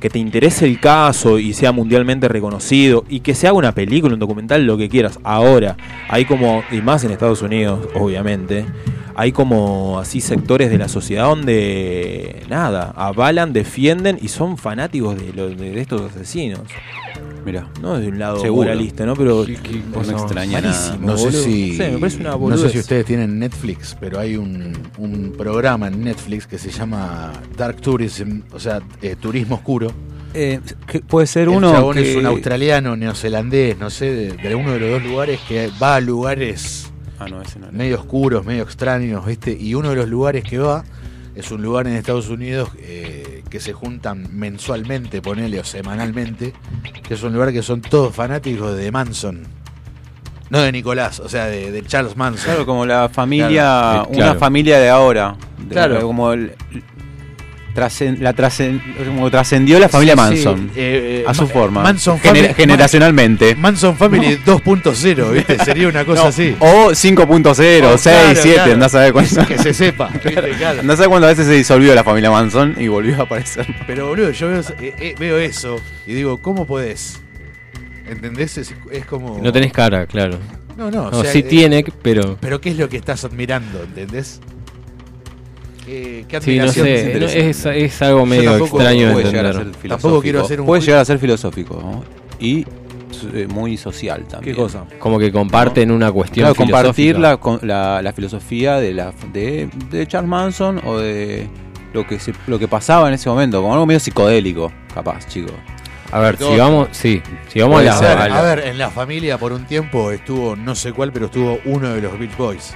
que te interese el caso y sea mundialmente reconocido y que se haga una película, un documental, lo que quieras. Ahora, hay como, y más en Estados Unidos, obviamente, hay como así sectores de la sociedad donde, nada, avalan, defienden y son fanáticos de, lo- de estos asesinos. Mirá. No de un lado Seguro. moralista, ¿no? Pero No me extraña nada. malísimo, No sé boludo. si. Sí, me parece una no sé si ustedes tienen Netflix, pero hay un, un programa en Netflix que se llama Dark Tourism, o sea, eh, turismo oscuro. Eh, que puede ser El uno chabón que... es un australiano, neozelandés, no sé, de, de uno de los dos lugares que va a lugares Ah, no, ese no era. medio oscuros, medio extraños, ¿viste? Y uno de los lugares que va es un lugar en Estados Unidos eh, que se juntan mensualmente, ponele, o semanalmente, que es un lugar que son todos fanáticos de Manson. No de Nicolás, o sea, de, de Charles Manson. Claro, como la familia, Claro, eh, una claro. familia de ahora. De- Claro. Como el- la trascendió la familia Sí, Manson. sí, eh, eh, a su Ma- forma. Manson Gener- Family- generacionalmente. Manson Family 2.0, ¿viste? Sería una cosa No, así. O 5.0 Oh, 6, claro, 7, claro. andás a ver cuánto. Que se sepa. Claro. Andás a ver cuántas veces se disolvió la familia Manson y volvió a aparecer. Pero boludo, yo veo, eh, eh, veo eso y digo, ¿cómo podés? ¿Entendés? Es, es como. No tenés cara, claro. No, no, o No, sea, sí eh, tiene, pero. Pero ¿qué es lo que estás admirando? ¿Entendés? ¿Qué, qué Sí, no admiración sé. te no, interesa? es, es algo medio tampoco extraño de puede entender. Tampoco quiero hacer un Puede llegar a ser filosófico ¿no? y eh, muy social también. ¿Qué cosa? Como que comparten una cuestión. Claro, compartir la, con- la, la filosofía de, la, de, de Charles Manson o de lo que se, lo que pasaba en ese momento, como algo medio psicodélico, capaz, chicos. A ver, si vamos, sí, si vamos a la, ser. a la- A ver, en la familia por un tiempo estuvo, no sé cuál, pero estuvo uno de los Beach Boys.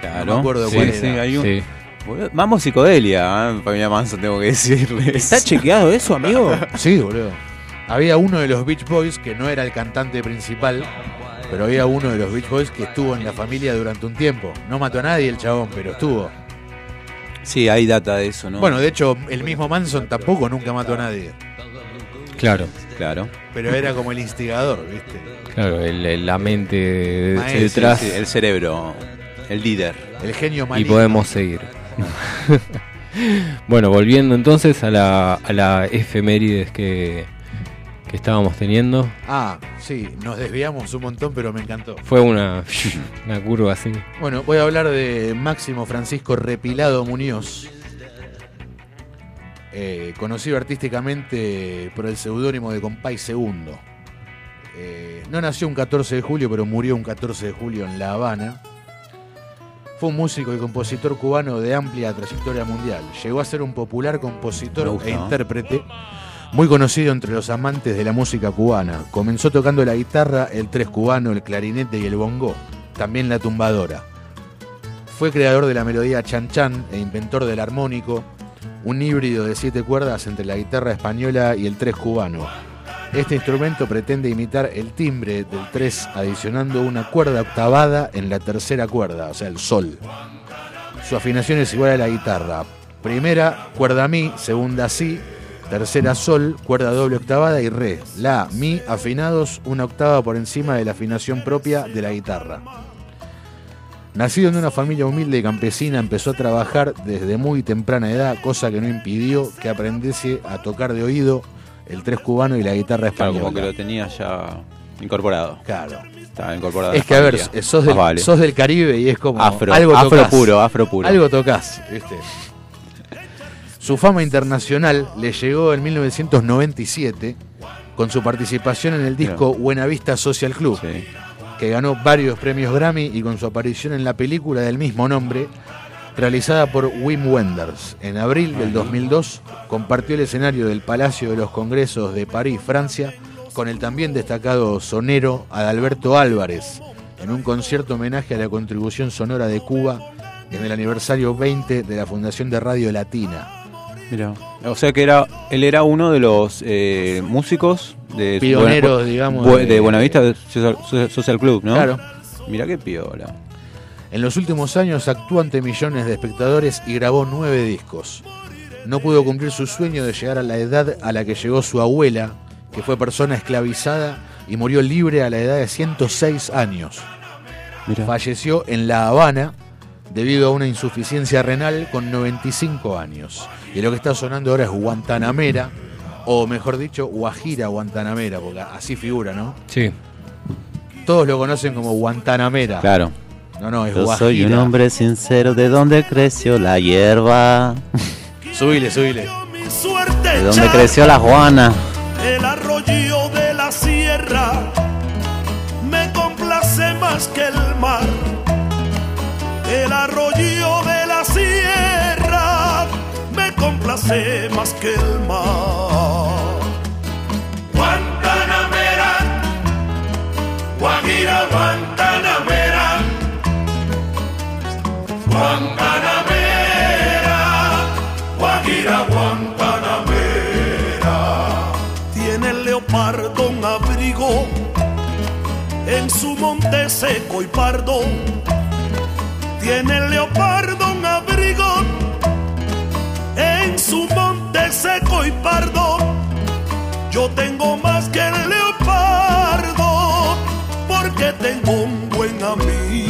Claro. No me acuerdo sí, cuál sí, era. hay un- sí. Boludo, Vamos psicodelia, ¿eh? familia Manson, tengo que decirles. ¿Está chequeado eso, amigo? [LAUGHS] Sí, boludo. Había uno de los Beach Boys que no era el cantante principal, pero había uno de los Beach Boys que estuvo en la familia durante un tiempo. No mató a nadie el chabón, pero estuvo. Sí, hay data de eso, ¿no? Bueno, de hecho, el mismo Manson tampoco nunca mató a nadie. Claro, claro. Pero era como el instigador, ¿viste? claro, el- el- la mente Sí, detrás. sí, el cerebro, el líder. El genio y maligno. podemos seguir. [LAUGHS] bueno, volviendo entonces a la, a la efemérides que, que estábamos teniendo. Ah, sí, nos desviamos un montón, pero me encantó. Fue una, [LAUGHS] una curva así. Bueno, voy a hablar de Máximo Francisco Repilado Muñoz, eh, conocido artísticamente por el seudónimo de Compay Segundo. Eh, no nació un 14 de julio, pero murió un 14 de julio en La Habana. Fue un músico y compositor cubano de amplia trayectoria mundial. Llegó a ser un popular compositor gusta, e intérprete muy conocido entre los amantes de la música cubana. Comenzó tocando la guitarra, el tres cubano, el clarinete y el bongo, también la tumbadora. Fue creador de la melodía chan chan e inventor del armónico, un híbrido de siete cuerdas entre la guitarra española y el tres cubano. Este instrumento pretende imitar el timbre del tres adicionando una cuerda octavada en la tercera cuerda, o sea, el sol. Su afinación es igual a la guitarra. Primera, cuerda mi, segunda si, tercera sol, cuerda doble octavada y re. La, mi, afinados una octava por encima de la afinación propia de la guitarra. Nacido en una familia humilde y campesina, empezó a trabajar desde muy temprana edad, cosa que no impidió que aprendiese a tocar de oído el tres cubano y la guitarra Claro, española. como que lo tenía ya incorporado. Claro. Estaba incorporado. Es que a ver, familia. sos del, vale. sos del Caribe y es como afro, algo afro puro, afro puro. Algo tocas, ¿viste? Su fama internacional le llegó en 1997 con su participación en el disco Buena Vista Social Club, Sí. que ganó varios premios Grammy y con su aparición en la película del mismo nombre, realizada por Wim Wenders. En abril del 2002 compartió el escenario del Palacio de los Congresos de París, Francia, con el también destacado sonero Adalberto Álvarez, en un concierto homenaje a la contribución sonora de Cuba en el aniversario 20 de la Fundación de Radio Latina. Mira, o sea que era, él era uno de los eh, músicos de Pioneros, digamos, de- de Buenavista Social Club, ¿no? Claro. Mira qué piola. En los últimos años actuó ante millones de espectadores y grabó nueve discos. No pudo cumplir su sueño de llegar a la edad a la que llegó su abuela, que fue persona esclavizada y murió libre a la edad de 106 años. Falleció en La Habana debido a una insuficiencia renal con 95 años. Y lo que está sonando ahora es Guantanamera, o mejor dicho, Guajira Guantanamera, porque así figura, ¿no? Sí. Todos lo conocen como Guantanamera. Claro. No, no, es Yo Guajira. soy un hombre sincero de donde creció la hierba, Subile, subile. Mi suerte de donde echar creció la Juana. el arroyo de la sierra me complace más que el mar. El arroyo de la sierra me complace más que el mar. Guantanamera, Guajira, Guantanamera, Guantanamera, Guajira, Guantanamera. Tiene el leopardo un abrigo en su monte seco y pardo. Tiene el leopardo un abrigo en su monte seco y pardo. Yo tengo más que el leopardo porque tengo un buen amigo.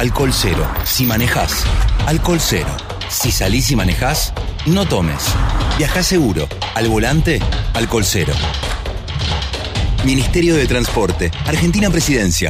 alcohol cero. Si manejás, alcohol cero. Si salís y manejás, no tomes. Viajá seguro. Al volante, alcohol cero. Ministerio de Transporte, Argentina Presidencia.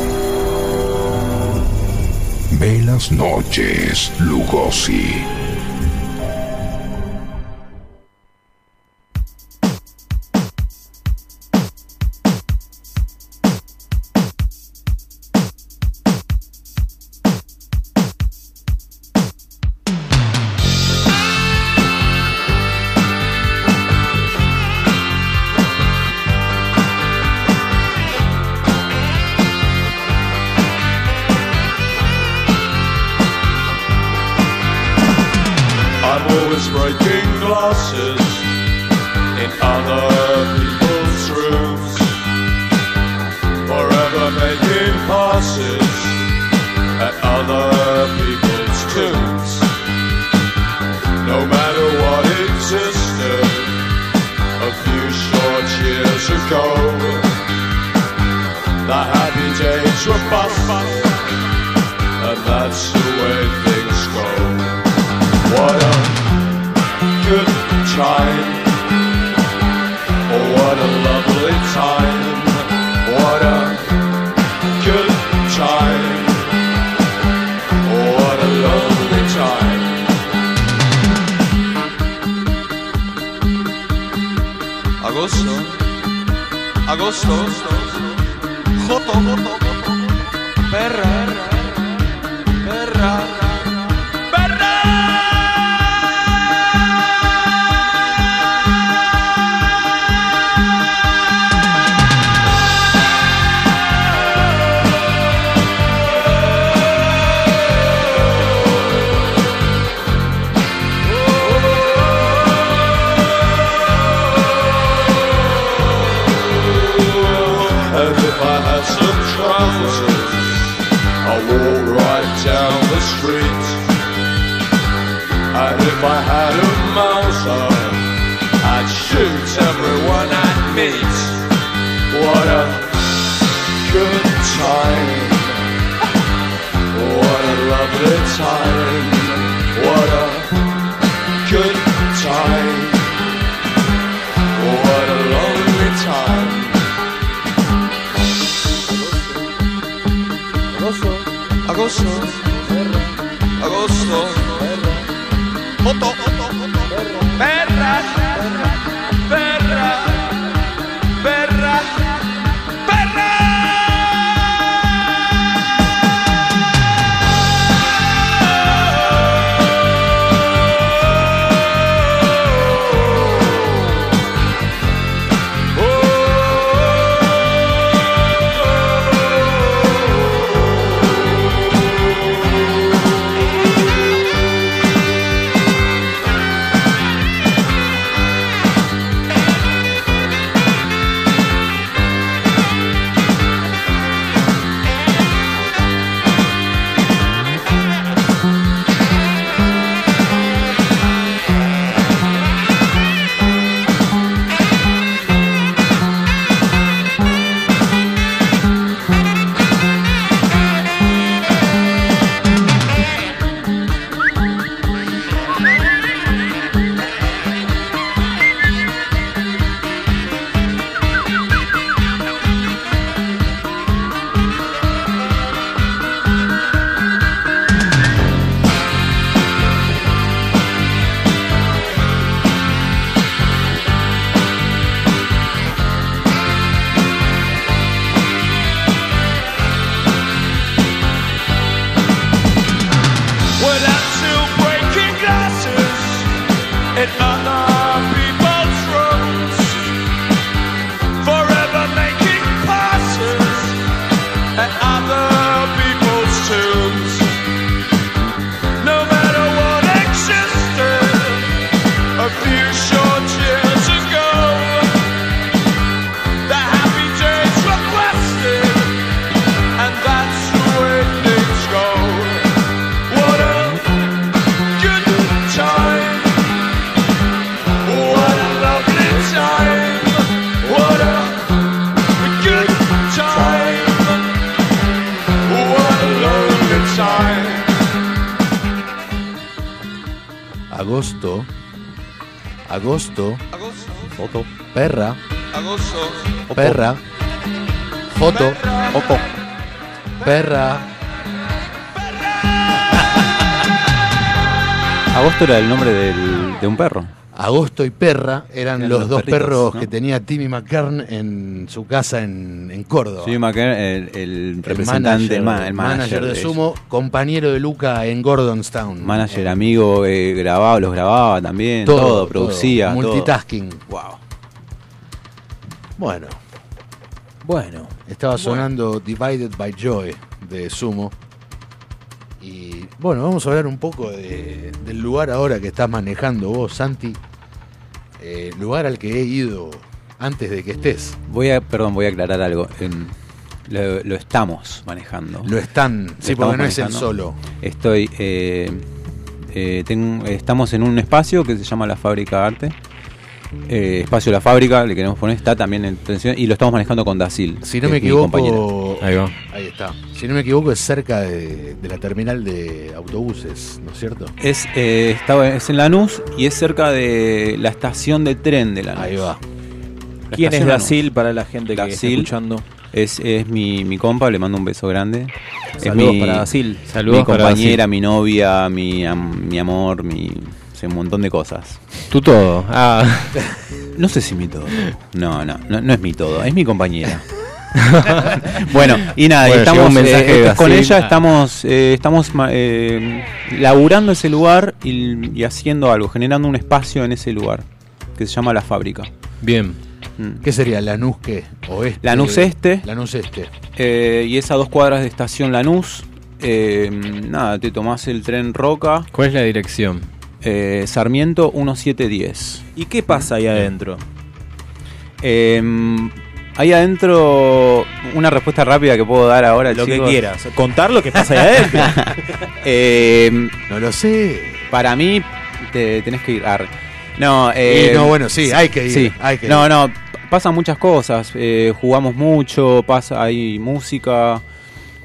Ve las noches, Lugosi. Breaking glasses in other people's rooms. Forever making passes at other people's tunes. No matter what existed a few short years ago, the happy days were past, and that's time. Oh, what a lovely time. What a good time. Oh, what a lovely time. Agosto, agosto, joto, joto, Perra. Foto. Opo. Perra. [LAUGHS] Agosto era el nombre del- de un perro. Agosto y Perra eran Eran los, los dos perritos, perros ¿no? que tenía Timmy McKern en su casa en, en Córdoba. Sí, McKern, el, el el representante, el, ma- el manager de. Sumo, compañero de Luca en Gordonstown. Manager, amigo, eh, grababa, los grababa también, todo, producía. todo. Multitasking. Wow. Bueno, Bueno. estaba sonando Divided by Joy de Sumo. Y bueno, vamos a hablar un poco de- del lugar ahora que estás manejando vos, Santi. Eh, lugar al que he ido antes de que estés. Voy a, perdón, voy a aclarar algo. En- lo, lo estamos manejando. Lo están, Lo sí, porque no es el solo. Estoy, eh, eh, ten- estamos en un espacio que se llama la Fábrica Arte. Eh, espacio La Fábrica, le queremos poner, está también en tensión y lo estamos manejando con Dasil. Si no me equivoco, Ahí va. ahí está. Si no me equivoco, es cerca de, de la terminal de autobuses, ¿no es cierto? Es, eh, está- es en Lanús y es cerca de la estación de tren de Lanús. Ahí va. La ¿Quién es Lanús. para la gente que está escuchando? Es, es mi, mi compa, le mando un beso grande. es Saludos mi, para Dasil. Saludos mi para compañera, mi novia, mi, am- mi amor, mi. Sé, un montón de cosas. Tú todo. Ah. [LAUGHS] No sé si mi todo. No, no, no, no es mi todo, es mi compañera. [LAUGHS] bueno, y nada, Bueno, estamos un mensaje eh, de con ella, estamos, eh, estamos eh, laburando ese lugar y, y haciendo algo, generando un espacio en ese lugar que se llama La Fábrica. Bien. Mm. ¿Qué sería? ¿Lanús qué? ¿Oeste? Lanús Este. Lanús Este. Eh, y es a dos cuadras de estación Lanús. Eh, nada, te tomás el tren Roca. ¿Cuál es la dirección? Eh, Sarmiento 1710. ¿Y qué pasa ahí adentro? Eh, ahí adentro, una respuesta rápida que puedo dar ahora, Lo que quieras. Contar lo que pasa ahí adentro. [LAUGHS] Eh, No lo sé. para mí, te tenés que ir. No, eh, Y no, bueno, sí, hay que ir, hay que no, ir. no, pasan muchas cosas. eh, jugamos mucho, pasa, hay música.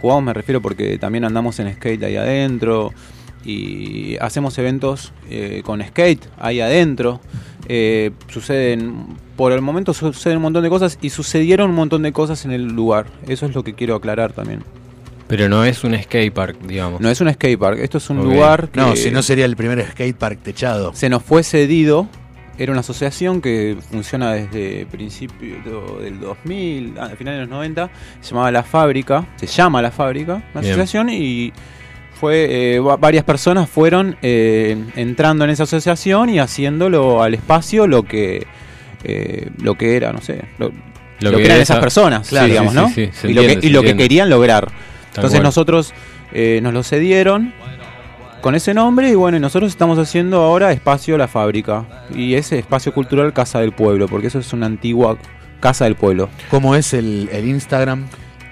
Jugamos, me refiero, porque también andamos en skate ahí adentro. Y hacemos eventos eh, con skate ahí adentro. Eh, suceden, por el momento suceden un montón de cosas y sucedieron un montón de cosas en el lugar. Eso es lo que quiero aclarar también. Pero no es un skate park, digamos. No es un skate park, esto es un lugar que No, si no sería el primer skatepark techado. se nos fue cedido. Era una asociación que funciona desde principio del 2000, a finales de los 90. Se llamaba La Fábrica, se llama La Fábrica, una Bien. asociación, y fue eh, va- varias personas fueron eh, entrando en esa asociación y haciéndolo al espacio lo que eh, lo que era, no sé, lo, lo que, que eran era esas esa- personas, Claro, digamos, sí, ¿no? sí, sí, y lo que, y lo que querían lograr. Entonces nosotros eh, nos lo cedieron con ese nombre y bueno, y nosotros estamos haciendo ahora Espacio La Fábrica y ese espacio cultural Casa del Pueblo, porque eso es una antigua Casa del Pueblo. ¿Cómo es el, el Instagram?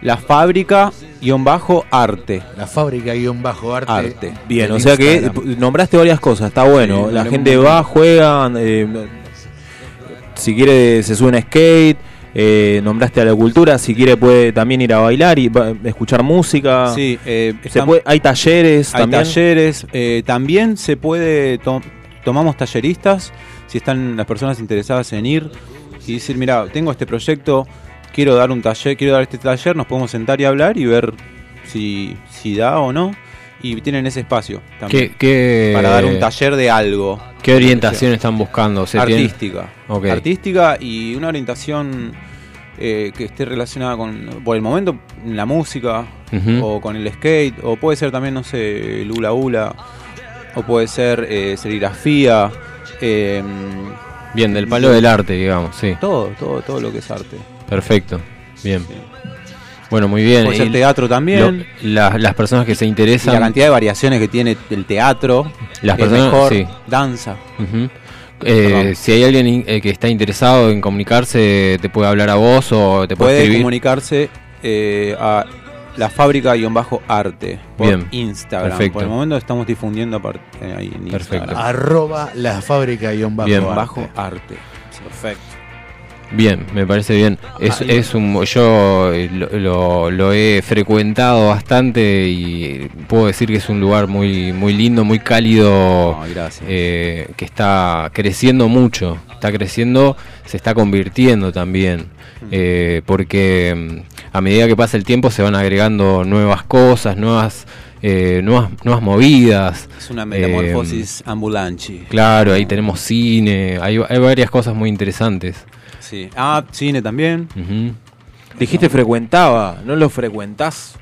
La Fábrica guion bajo arte. La fábrica guion bajo arte. Arte. Bien, o sea que Instagram. nombraste varias cosas, está bueno. La gente va, juega, eh, si quiere se sube en skate, eh, nombraste a la cultura, si quiere puede también ir a bailar y escuchar música. Sí, eh, Se están- puede- hay talleres hay también. talleres. eh, también se puede, to- tomamos talleristas, si están las personas interesadas en ir y decir, mira, tengo este proyecto, quiero dar un taller, quiero dar este taller, nos podemos sentar y hablar y ver si, si da o no. Y tienen ese espacio también. ¿Qué, qué- para dar un taller de algo. ¿Qué orientación están buscando? O sea, tienen- Artística. Ok. Artística y una orientación eh, que esté relacionada con, por el momento, la música o con el skate, o puede ser también, no sé, el hula hula, o puede ser eh, serigrafía. eh, Bien, del palo del arte, digamos, sí. Todo, todo, todo lo que es arte. Perfecto. Bien. Bueno, muy bien. Puede ser Y teatro también. lo- la- las personas que se Y interesan. la cantidad de variaciones que tiene el teatro, Las personas- mejor, sí. danza. Eh, Perdón. si hay alguien in- eh, que está interesado en comunicarse, te puede hablar a vos o te puede, puede comunicarse eh, a la fábrica-arte por Bien, Instagram. perfecto. Por el momento estamos difundiendo eh, ahí en Perfecto. Instagram. Arroba la fábrica guion bajo Bien. arte. Bajo arte. Perfecto. Bien, me parece bien. Es, Ah, es un, yo eh, lo, lo- lo he frecuentado bastante y puedo decir que es un lugar muy, muy lindo, muy cálido, Ay, gracias. eh, que está creciendo mucho, está creciendo, se está convirtiendo también, eh, porque mm, a medida que pasa el tiempo se van agregando nuevas cosas, nuevas, eh, nuevas, nuevas movidas. Es una eh, metamorfosis ambulante. Claro, ahí tenemos cine, hay, hay varias cosas muy interesantes. Sí. Ah, cine también. Dijiste frecuentaba, no lo frecuentás.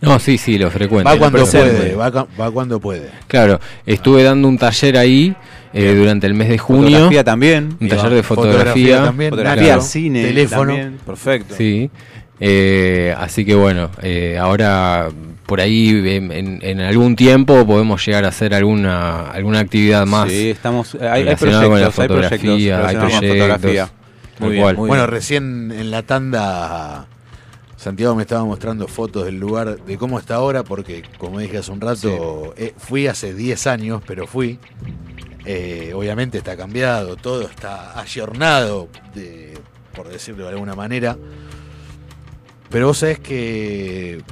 No, sí, sí, lo frecuento. Va cuando puede, va, cuando puede. Claro, estuve dando un taller ahí eh, durante el mes de junio. Fotografía también. Un taller de Fotografía fotografía. también, Fotografía, claro. cine, Teléfono. también. Perfecto. Sí. Eh, así que bueno, eh, ahora por ahí en, en- en algún tiempo podemos llegar a hacer alguna alguna actividad más. Sí, estamos, hay, hay relacionada con la proyectos, hay proyectos fotografía, hay proyectos. Muy bien, muy Bueno, recién en la tanda Santiago me estaba mostrando fotos del lugar, de cómo está ahora, porque como dije hace un rato, eh, fui hace 10 años, pero fui. Eh, obviamente está cambiado, todo está ayornado, de- por decirlo de alguna manera. Pero vos sabés que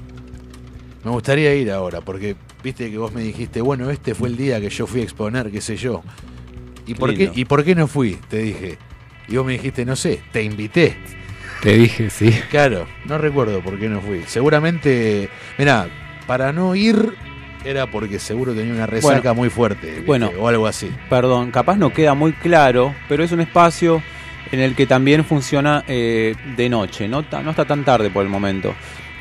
me gustaría ir ahora, porque viste que vos me dijiste, bueno, este fue el día que yo fui a exponer, qué sé yo. ¿Y Qué por, qué. ¿Y por qué no fui? Te dije. Y vos me dijiste, no sé, te invité. Te dije, sí. Claro, no recuerdo por qué no fui. Seguramente, mira, para no ir era porque seguro tenía una resaca Bueno, muy fuerte, ¿viste? bueno. o algo así. Perdón, capaz no queda muy claro, pero es un espacio en el que también funciona eh, de noche, no, no está tan tarde por el momento.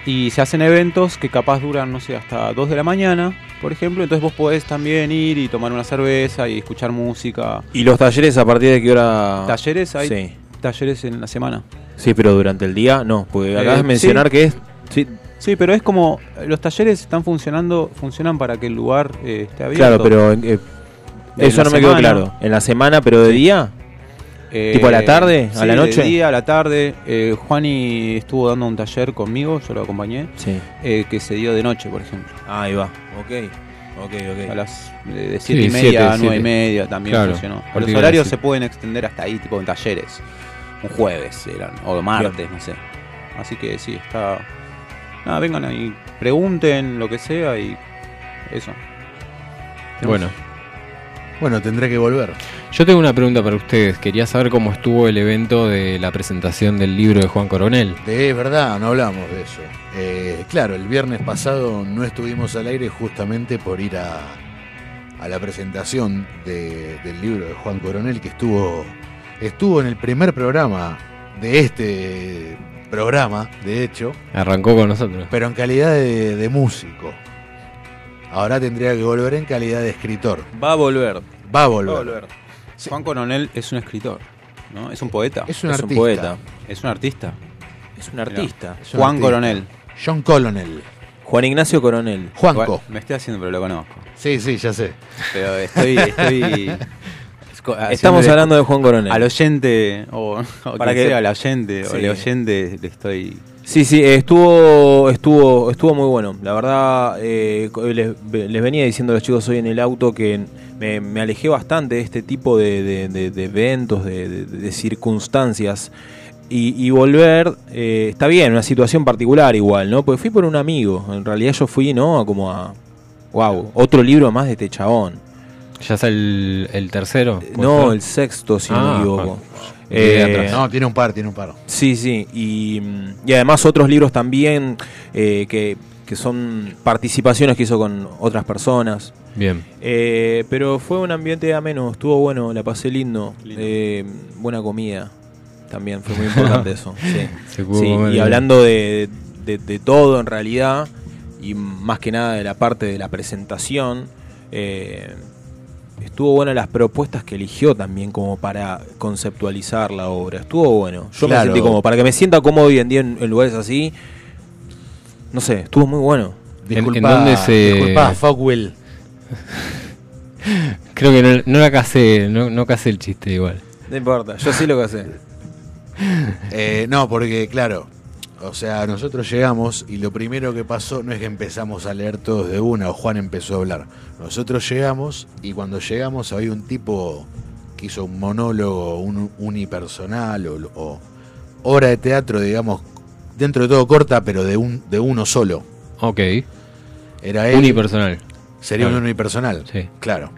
Y se hacen eventos que capaz duran, no sé, hasta 2 de la mañana, por ejemplo. Entonces vos podés también ir y tomar una cerveza y escuchar música. ¿Y los talleres a partir de qué hora? ¿Talleres? Hay Sí. talleres en la semana. Sí, pero durante el día no, porque acabas Eh, de mencionar sí. que es. Sí, Sí, pero es como los talleres están funcionando, funcionan para que el lugar eh, esté abierto. claro, pero eh, eso no me quedó claro. ¿En la semana, pero de día? Eh, ¿Tipo a la tarde? ¿A sí, la noche? De día, a la tarde. Eh, Juani estuvo dando un taller conmigo, yo lo acompañé, Sí. eh, que se dio de noche, por ejemplo. Ahí va, ok. Ok, ok. A las de de siete Sí, y media siete, a nueve y siete. media también Claro, funcionó. los horarios se pueden extender hasta ahí, tipo en talleres. Un jueves eran, o martes, no sé. Así que sí, está. Nada, vengan ahí, pregunten lo que sea y eso. Bueno. Bueno, tendré que volver. Yo tengo una pregunta para ustedes. Quería saber cómo estuvo el evento de la presentación del libro de Juan Coronel. De verdad, no hablamos de eso. Eh, claro, el viernes pasado no estuvimos al aire justamente por ir a, a la presentación de- del libro de Juan Coronel, que estuvo, estuvo en el primer programa de este programa, de hecho, Arrancó con nosotros. pero en calidad de, de músico. Ahora tendría que volver en calidad de escritor. Va a volver. Va a volver. Va a volver. Juan Coronel es un escritor, ¿no? Es un poeta. Es un Es un artista. poeta. Es un artista. Es un artista. Es un Juan artista. Coronel. John Colonel. Juan Ignacio Coronel. Juanco. Me estoy haciendo, pero lo conozco. Sí, sí, ya sé. Pero estoy. estoy [LAUGHS] Estamos hablando de Juan Coronel. Al oyente, o, o Para que- sea, al oyente, o el oyente, le estoy. Sí, sí, estuvo, estuvo, estuvo muy bueno. La verdad, eh, les, les venía diciendo a los chicos hoy en el auto que me, me alejé bastante de este tipo de, de- de- de eventos, de, circunstancias. Y, y volver, eh, está bien, una situación particular igual, ¿no? Porque fui por un amigo. En realidad yo fui, ¿no? A Como a. Wow, otro libro más de este chabón. ¿Ya es el, el tercero? ¿Puede No, ser? el sexto, si no Ah, me equivoco. bueno. Atrás. No, tiene un par, tiene un par. Sí, sí, y, mm, y además otros libros también eh, que, que son participaciones que hizo con otras personas. Bien. Eh, pero fue un ambiente ameno, estuvo bueno, la pasé lindo. Eh, buena comida también, fue muy importante [LAUGHS] eso. Sí. Y hablando de, de- de todo en realidad, y más que nada de la parte de la presentación, eh, estuvo buena las propuestas que eligió también como para conceptualizar la obra. Estuvo bueno. Yo Claro. me sentí como, para que me sienta cómodo hoy en día en, en lugares así, no sé, estuvo muy bueno. Disculpa, en dónde se- disculpa, Fogwill. [LAUGHS] Creo que no, no la casé, no, no casé el chiste igual. No importa, yo sí lo que sé. [LAUGHS] Eh, no, porque claro, o sea, nosotros llegamos y lo primero que pasó no es que empezamos a leer todos de una o Juan empezó a hablar. Nosotros llegamos y cuando llegamos había un tipo que hizo un monólogo un, unipersonal o, o obra de teatro, digamos, dentro de todo corta, pero de, un, de uno solo. Ok. Era él. Unipersonal. Sería Claro. un unipersonal. Sí. Claro.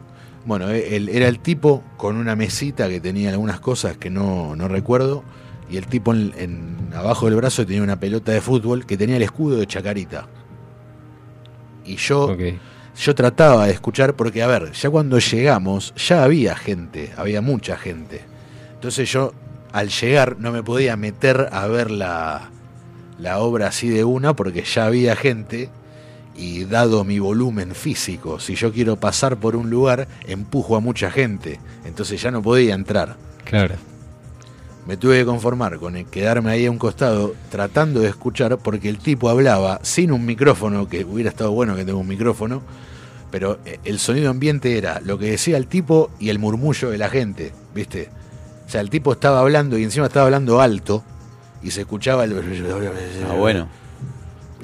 Bueno, él, era el tipo con una mesita que tenía algunas cosas que no, no recuerdo. Y el tipo en, en- abajo del brazo tenía una pelota de fútbol que tenía el escudo de Chacarita. Y yo, yo trataba de escuchar, porque a ver, ya cuando llegamos, ya había gente, había mucha gente. Entonces yo, al llegar, no me podía meter a ver la, la obra así de una, porque ya había gente y dado mi volumen físico, si yo quiero pasar por un lugar, empujo a mucha gente, entonces ya no podía entrar. Claro. Me tuve que conformar con quedarme ahí a un costado tratando de escuchar porque el tipo hablaba sin un micrófono, que hubiera estado bueno que tenga un micrófono, pero eh, el sonido ambiente era lo que decía el tipo y el murmullo de la gente, ¿viste? O sea, el tipo estaba hablando y encima estaba hablando alto y se escuchaba el... Ah, bueno.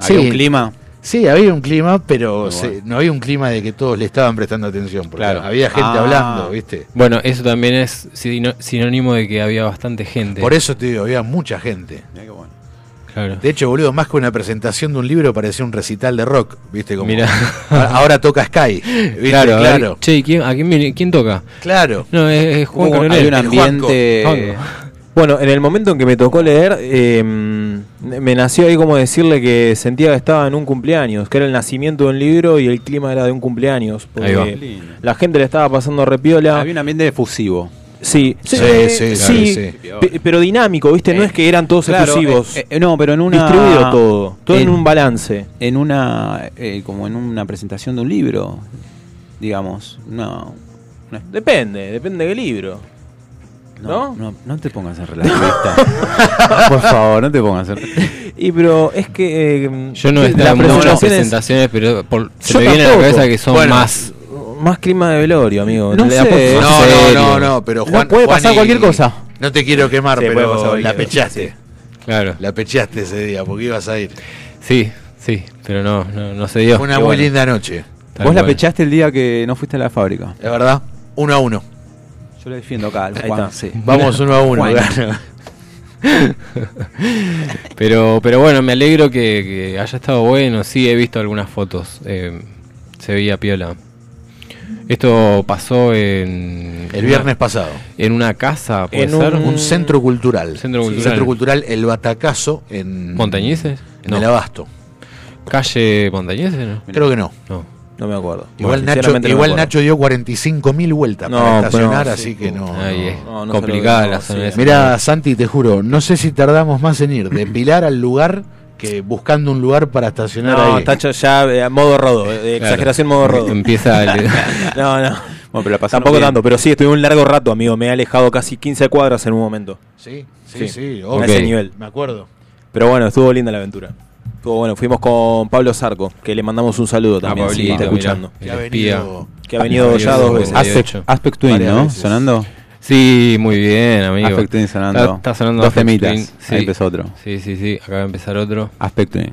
Sí. Había un clima. Sí, había un clima, pero se- no había un clima de que todos le estaban prestando atención. Porque Claro. había gente Ah. hablando, ¿viste? Bueno, eso también es sinónimo de que había bastante gente. Por eso te digo, había mucha gente. Mirá qué bueno. Claro. De hecho, boludo, más que una presentación de un libro, parecía un recital de rock, ¿viste? Como, Mirá. Ahora toca Sky, ¿viste? Claro, claro. che, ¿y quién, ¿a quién, viene- quién toca? Claro. No, es, es Juan Hubo- hay un ambiente- Juanco. Bueno, en el momento en que me tocó leer, eh, me nació ahí como decirle que sentía que estaba en un cumpleaños, que era el nacimiento de un libro y el clima era de un cumpleaños. Ahí va. Porque la gente le estaba pasando repiola. Había un ambiente efusivo. Sí, Sí, eh, sí, sí, claro, pe- pero dinámico, ¿viste? no Eh, es que eran todos Claro, exclusivos. eh, eh, no, pero en una. Distribuido todo, todo en, en- un balance. En una. eh, como en una presentación de un libro. Digamos. No. no, Depende, depende del libro. No, no, no te pongas en relativista. [LAUGHS] Por favor, no te pongas en Y pero es que eh, Yo no las estaba en muchas presentaciones- presentaciones, pero por- se Yo me viene a la tampoco. cabeza que son Bueno, más. más clima de velorio, amigo. No Le sé, apuesto- No, no, serio. no, no, pero No Juan. puede Juan pasar y- cualquier cosa. No te quiero quemar, Sí, puede pasar pero cualquier la cosa, pechaste. Claro. La pechaste ese día, porque ibas a ir. Sí, sí, pero no, no, no se dio. Fue una Qué muy bueno. linda noche. Tal Vos la cual. pechaste el día que no fuiste a la fábrica. Es verdad, uno a uno. Yo lo defiendo acá, Ahí Juan, está. sí. Vamos uno a uno. Pero, pero bueno, me alegro que, que haya estado bueno. Sí, he visto algunas fotos. eh, se veía piola. Esto pasó en. El viernes pasado. En una casa, puede En ser. un, un centro cultural. Centro Sí, cultural. Centro cultural El Batacazo en. ¿Montañeses? En No. el Abasto. ¿Calle Montañeses? No? Creo que no. No. No me acuerdo. Igual, Bueno, Nacho, no igual. Nacho dio 45.000 vueltas No, para estacionar, así sí, que no. Ahí no. complicada la zona sí. Mira, Santi, te juro, no sé si tardamos más en ir de Pilar al lugar que buscando un lugar para estacionar No, ahí. ya eh, modo rodo, eh, Claro. exageración modo rodo. [LAUGHS] Empieza el- [LAUGHS] no, no. Bueno, pero la Tampoco bien. tanto, pero sí, estuve un largo rato, amigo. Me he alejado casi 15 cuadras en un momento. Sí, sí, Sí. sí, A obvio. ese nivel. Me acuerdo. Pero bueno, estuvo linda la aventura. Estuvo bueno. Fuimos con Pablo Zarco, que le mandamos un saludo también, si Pablito, está escuchando. mirá, Que ha el espía. venido- Que ha venido ya dos veces. Aspect, Aspect Twin, ¿no? veces. Sonando. Sí, muy bien, amigo. Aspect Twin sonando. Está, está sonando Dos Aspect temitas. Twin, sí. Ahí empezó otro. Sí, sí, sí. Acaba de empezar otro. Aspect Twin.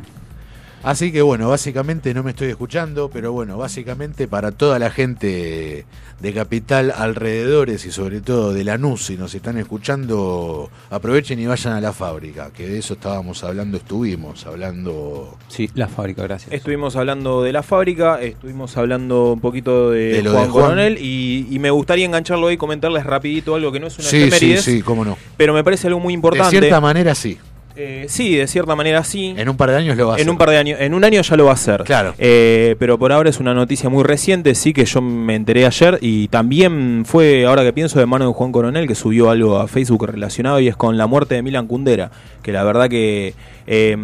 Así que bueno, básicamente no me estoy escuchando, pero bueno, básicamente para toda la gente de Capital alrededores y sobre todo de Lanús, si nos están escuchando, aprovechen y vayan a la fábrica, que de eso estábamos hablando, estuvimos hablando Sí, la fábrica, gracias. Estuvimos hablando de la fábrica, estuvimos hablando un poquito de, De lo Juan de Juan. Coronel y, y me gustaría engancharlo hoy y comentarles rapidito algo que no es una Sí, sí, efemérides, sí, cómo no. pero me parece algo muy De importante. cierta manera sí. Eh, sí, de cierta manera sí. En un par de años lo va a En hacer. un par de años, en un año ya lo va a hacer. Claro. Eh, pero por ahora es una noticia muy reciente, sí que yo me enteré ayer y también fue, ahora que pienso, de mano de Juan Coronel que subió algo a Facebook relacionado y es con la muerte de Milan Kundera, que la verdad que eh,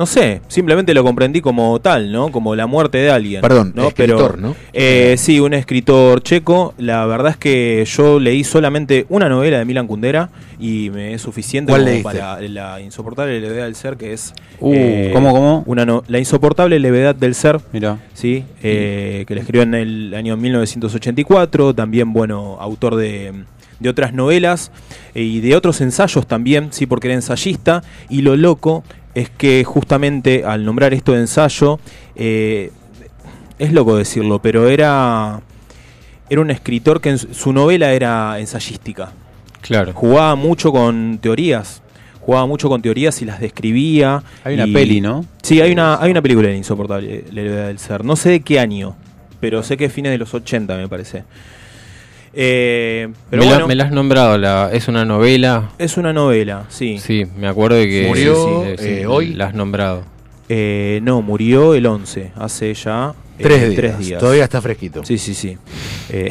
no sé, simplemente lo comprendí como tal, ¿no? Como la muerte de alguien. Perdón, ¿no? escritor, Pero, ¿no? eh, sí, un escritor checo. La verdad es que yo leí solamente una novela de Milan Kundera y me es suficiente ¿Cuál como para la insoportable levedad del ser, que es Uh, eh, ¿cómo, cómo? Una no- la insoportable levedad del ser, Mira. sí, eh, que le escribió en el año 1984. También, bueno, autor de, de otras novelas eh, y de otros ensayos también, sí, porque era ensayista. Y lo loco es que justamente al nombrar esto de ensayo, eh, es loco decirlo, pero era, era un escritor que en su, novela era ensayística. Claro. Jugaba mucho con teorías. Jugaba mucho con teorías y las describía. Hay una peli, ¿no? Sí, hay una, hay una película de Insoportable, La del Ser. No sé de qué año, pero sé que es fines de los 80, me parece. Eh, pero me, la, bueno, me la has nombrado, la, es una novela. es una novela, sí. Sí, me acuerdo de que. Murió, sí, sí, eh, sí, hoy. La has nombrado. Eh, no, murió el 11, hace ya eh, Tres días. tres días. Todavía está fresquito. Sí, sí, sí. Eh,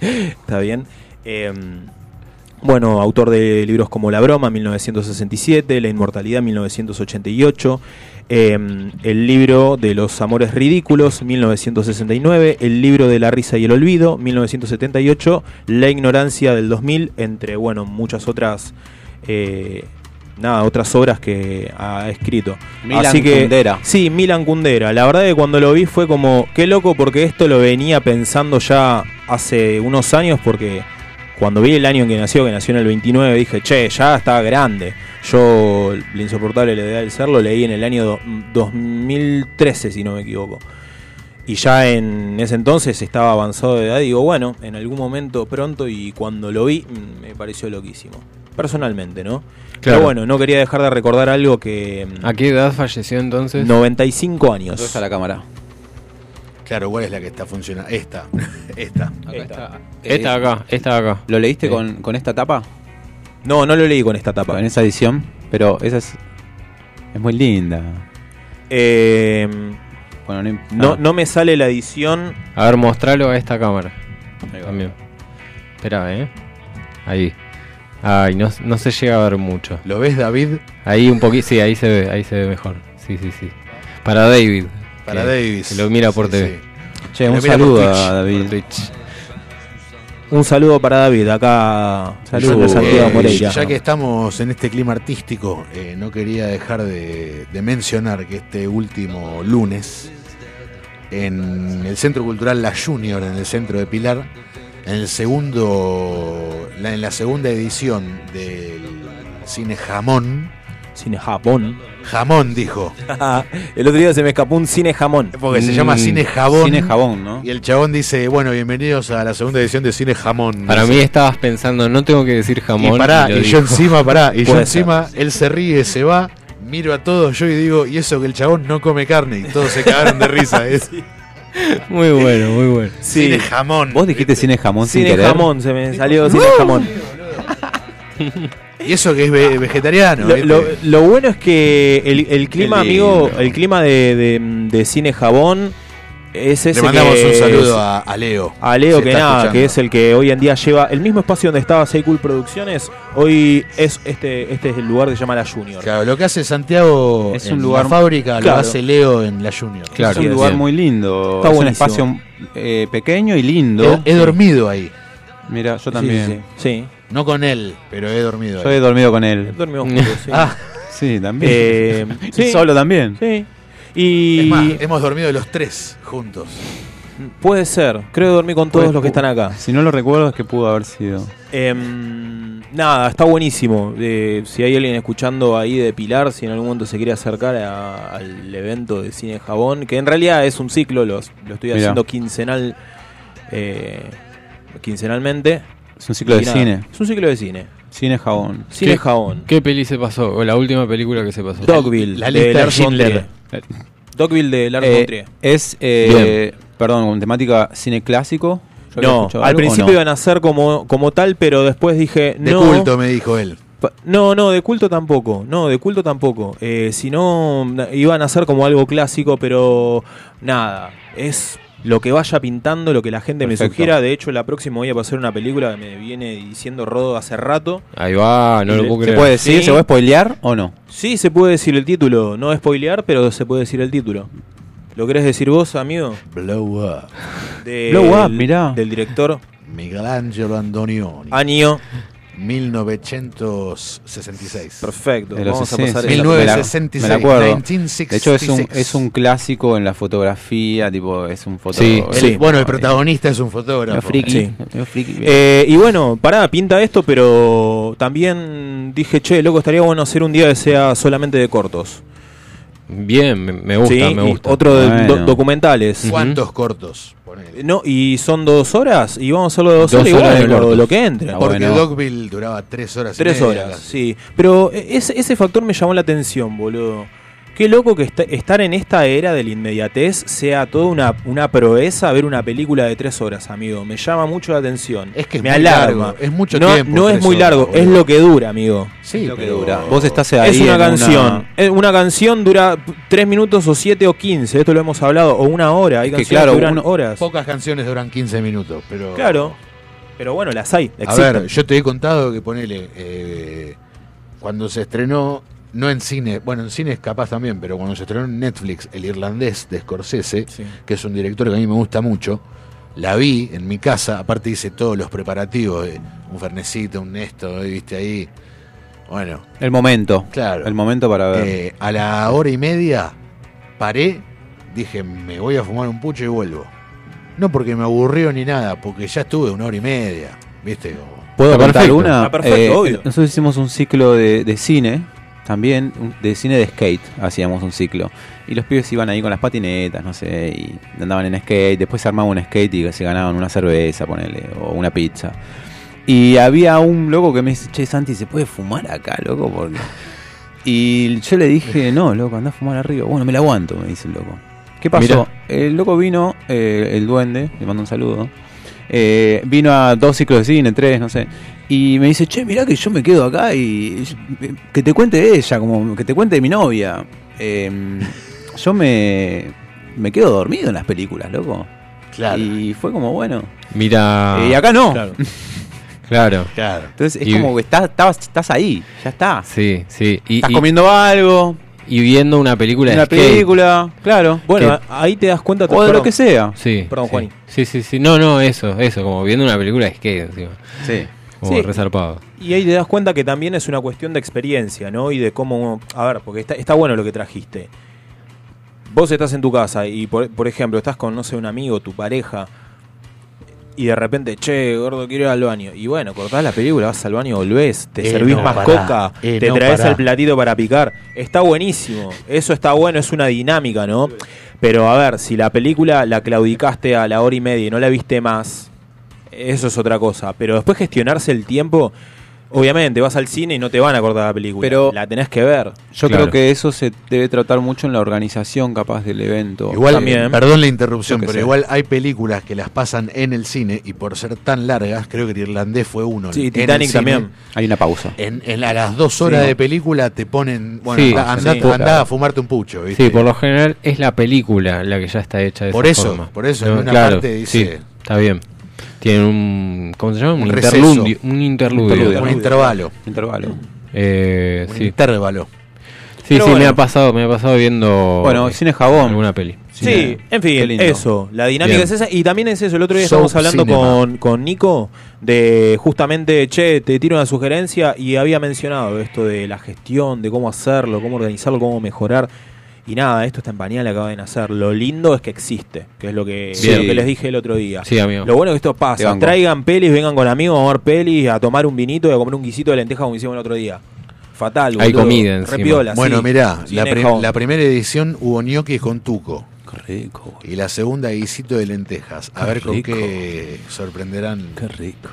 [LAUGHS] está bien. Eh, bueno, autor de libros como La Broma, 1967, La Inmortalidad, 1988, eh, El libro de los Amores Ridículos, 1969, El libro de la Risa y el Olvido, 1978, La Ignorancia del 2000, entre, bueno, muchas otras... eh, Nada, otras obras que ha escrito. Milan Así que, Kundera. Sí, Milan Kundera. La verdad que cuando lo vi fue como, qué loco porque esto lo venía pensando ya hace unos años porque cuando vi el año en que nació, que nació en el 29, dije, che, ya está grande. Yo, La insoportable levedad del ser, lo leí en el año do- 2013, si no me equivoco. Y ya en ese entonces estaba avanzado de edad. Y digo, bueno, en algún momento pronto y cuando lo vi, mm, me pareció loquísimo. Personalmente, ¿no? Claro. Pero bueno, no quería dejar de recordar algo que... mm, ¿A qué edad falleció entonces? 95 años. ¿Dónde está la cámara? Claro, ¿cuál es la que está funcionando? Esta. [LAUGHS] Esta. Acá está. Esta de acá, esta de acá. ¿Lo leíste Sí. con, con esta tapa? No, no lo leí con esta tapa. Con esa edición. Pero esa es. Es muy linda. Eh, Bueno, no, no, no me sale la edición. A ver, mostralo a esta cámara. ahí va. También. Espera, ¿eh? Ahí. Ay, no, no se llega a ver mucho. ¿Lo ves, David? Ahí un poquito, sí, ahí se ve, ahí se ve mejor. Sí, sí, sí. Para David. Para que- Davis. que lo mira por Sí, TV. sí. Che, un saludo Twitch. a David. Un saludo para David, acá Saludos. Santiago Eh, Moreira. ya que estamos en este clima artístico, eh, no quería dejar de, de mencionar que este último lunes, en el Centro Cultural La Junior, en el centro de Pilar, en el segundo, en la segunda edición del cine Jamón, Cine Japón. Jamón, dijo. [LAUGHS] el otro día se me escapó un cine jamón. Porque se llama Cine Jabón. Cine Jabón, ¿no? Y el chabón dice, bueno, bienvenidos a la segunda edición de Cine Jamón. Para Dice. mí estabas pensando, no tengo que decir jamón. Y pará, y yo encima, pará, y yo encima, él se ríe, se va, miro a todos yo y digo, y eso que el chabón no come carne, y todos se cagaron de risa. [LAUGHS] Es Muy bueno, muy bueno. Cine Jamón. Vos dijiste cine jamón sin Cine querer. jamón, se me salió cine jamón. Y eso que es ve- vegetariano. Lo, ¿viste? lo- lo bueno es que el, el clima, amigo, el clima de, de- de cine jabón es ese Le mandamos que un saludo es- a, a Leo. A Leo que nada, escuchando. que es el que hoy en día lleva el mismo espacio donde estaba Seikul Producciones, hoy es este este es el lugar que se llama La Junior. Claro, lo que hace Santiago Es en un lugar- la fábrica Claro. lo hace Leo en la Junior. es un lugar muy lindo. Está es un espacio eh, pequeño y lindo. He, he dormido ahí. Mira, yo Sí, también. sí, sí. No con él, pero he dormido Yo ahí. he dormido con él. Dormimos juntos, sí. [LAUGHS] Ah, Sí, también. Eh, sí. Solo también. Sí. Y es más, hemos dormido los tres juntos. puede ser, creo que dormí con todos Pues, los que están acá. Si no lo recuerdo es que pudo haber sido. Em, nada, está buenísimo. Eh, si hay alguien escuchando ahí de Pilar, si en algún momento se quiere acercar a- al evento de Cine Jabón, que en realidad es un ciclo, los- lo estoy Mirá. haciendo quincenal, eh, quincenalmente. Es un ciclo Y de nada, cine. Es un ciclo de cine. Cine jabón. Cine ¿Qué- Jabón. ¿Qué peli se pasó? O la última película que se pasó. Dogville, la de lista de Lars von. Trier. Dogville de Lars Eh, von Trier. es, eh, perdón, con temática cine clásico. ¿Yo había No, al algo principio no? iban a ser como, como tal, pero después dije. De no, culto, me dijo él. No, no, de culto tampoco. No, de culto tampoco. Eh, si no, iban a ser como algo clásico, pero nada. Es lo que vaya pintando, lo que la gente me sugiera. De hecho, la próxima voy a pasar una película que me viene diciendo Rodo hace rato. Ahí va, no Y lo puedo ¿Se creer. puede decir? Sí. ¿Se puede spoilear o no? Sí, se puede decir el título. No spoilear, pero se puede decir el título. ¿Lo querés decir vos, amigo? Blow Up. De- Blow Up, mirá. Del director Michelangelo Antonioni. Año. 1966. Perfecto. Vamos a 60, pasar sí, el- me la- 1966, Me la acuerdo. 1966. De hecho, es un, es un clásico en la fotografía, tipo, es un Sí, fotógrafo. El- bueno, el protagonista es un fotógrafo. friki. Sí. friki. Eh, y bueno, pará, pinta esto, pero también dije, che, loco, estaría bueno hacer un día que sea solamente de cortos. Bien, me, gusta, Sí, me gusta. Otro de Bueno. do- documentales. ¿Cuántos cortos? Ponele. No, y son dos horas, y vamos a hacerlo de dos, Dos horas, y horas bueno, de lo, que entre. Ah, Porque bueno. Dogville duraba tres horas. y Tres media, horas, casi. sí. Pero eh, ese, ese factor me llamó la atención, boludo. Qué loco que esta- estar en esta era de la inmediatez sea toda una, una proeza ver una película de tres horas, amigo. Me llama mucho la atención. Es que es me muy alarma. largo, es mucho no, tiempo, No es muy horas, largo, es lo que dura, amigo. Sí, lo que dura. Vos estás ahí es una en canción. Una canción dura tres minutos o siete o quince. Esto lo hemos hablado. O una hora. Hay que canciones claro, que duran uno- horas. Pocas canciones duran 15 minutos, pero. Claro. Pero bueno, las hay. A ver, yo te he contado que ponele. eh, cuando se estrenó, no en cine, bueno, en cine es capaz también, pero cuando se estrenó en Netflix, El Irlandés de Scorsese, Sí. que es un director que a mí me gusta mucho, la vi en mi casa, aparte hice todos los preparativos, eh, un fernecito, un esto, eh, viste ahí. Bueno, El momento. Claro. El momento para ver. eh, a la hora y media paré, dije, me voy a fumar un pucho y vuelvo. No porque me aburrió ni nada, porque ya estuve una hora y media, viste, como- ¿Puedo contar una? Está perfecto, obvio. Nosotros hicimos un ciclo de, de cine, también, de cine de skate, hacíamos un ciclo. Y los pibes iban ahí con las patinetas, no sé, y andaban en skate, después se armaba un skate y se ganaban una cerveza, ponele, o una pizza. Y había un loco que me dice, che, Santi, ¿se puede fumar acá, loco? Porque... Y yo le dije, no, loco, anda a fumar arriba. Bueno, me la aguanto, me dice el loco. ¿Qué pasó? Mirá. El loco vino, eh, el duende, le mando un saludo. Eh, vino a dos ciclos de cine, tres, no sé. Y me dice, che, mirá que yo me quedo acá y que te cuente ella, como que te cuente mi novia. Eh, [LAUGHS] yo me, me quedo dormido en las películas, loco. Claro. Y fue como, bueno. Mira. Eh, y acá no. Claro. [LAUGHS] Claro. Claro. Entonces es Y- como que estás, estás, estás ahí, ya está. Sí, sí. Y, Estás y- comiendo algo, y viendo una película una de skate. película, claro. Bueno, Que- ahí te das cuenta. o de lo que sea. Sí. Perdón, sí. Juani. Sí, sí, sí. No, no, eso, eso. Como viendo una película de skate encima. Sí. Como Sí. resarpado. Y ahí te das cuenta que también es una cuestión de experiencia, ¿no? Y de cómo. A ver, porque está, está bueno lo que trajiste. Vos estás en tu casa y, por, por ejemplo, estás con, no sé, un amigo, tu pareja. Y de repente, che, gordo, quiero ir al baño. Y bueno, cortás la película, vas al baño, volvés, te Eh, servís no, más pará. coca, Eh, te no, traes pará. el platito para picar. Está buenísimo. Eso está bueno, es una dinámica, ¿no? Pero a ver, si la película la claudicaste a la hora y media y no la viste más, eso es otra cosa. Pero después gestionarse el tiempo, obviamente vas al cine y no te van a acordar la película. Pero- la tenés que ver. Yo creo que eso se debe tratar mucho en la organización capaz del evento. Igual, perdón la interrupción, pero sé. igual hay películas que las pasan en el cine y por ser tan largas, creo que el irlandés fue uno. Sí, en Titanic cine. también. Hay una pausa. En, en a las dos horas Sí. de película te ponen, bueno, Sí, anda, anda- sí, anda claro. a fumarte un pucho, ¿viste? Sí, por lo general es la película la que ya está hecha de Por esa eso, forma. por eso, en una claro, parte dice- sí, está bien. Tiene un ¿cómo se llama? Un, Un receso. interludio, un interludio. Un intervalo. Intervalo. Eh, Un sí. intervalo. Sí, Pero sí, me ha pasado, me ha pasado viendo Bueno, cine jabón. alguna peli. Sí, en fin, eso. La dinámica Bien. es esa. Y también es eso. El otro día estábamos hablando con, con Nico de justamente, che, te tiro una sugerencia y había mencionado esto de la gestión, de cómo hacerlo, cómo organizarlo, cómo mejorar. Y nada, esto está en pañal, acaba de nacer. Lo lindo es que existe, que es lo que, lo que les dije el otro día. Sí, amigo. Lo bueno es que esto pasa. Traigan pelis, vengan con amigos a ver pelis, a tomar un vinito y a comer un guisito de lenteja como hicimos el otro día. Fatal, Hay boludo. comida encima. Re piola, Bueno, sí. mirá, la, prim- la primera edición hubo ñoquis con tuco. Qué rico. Y la segunda guisito de lentejas. A Qué ver con rico. qué sorprenderán. Qué rico.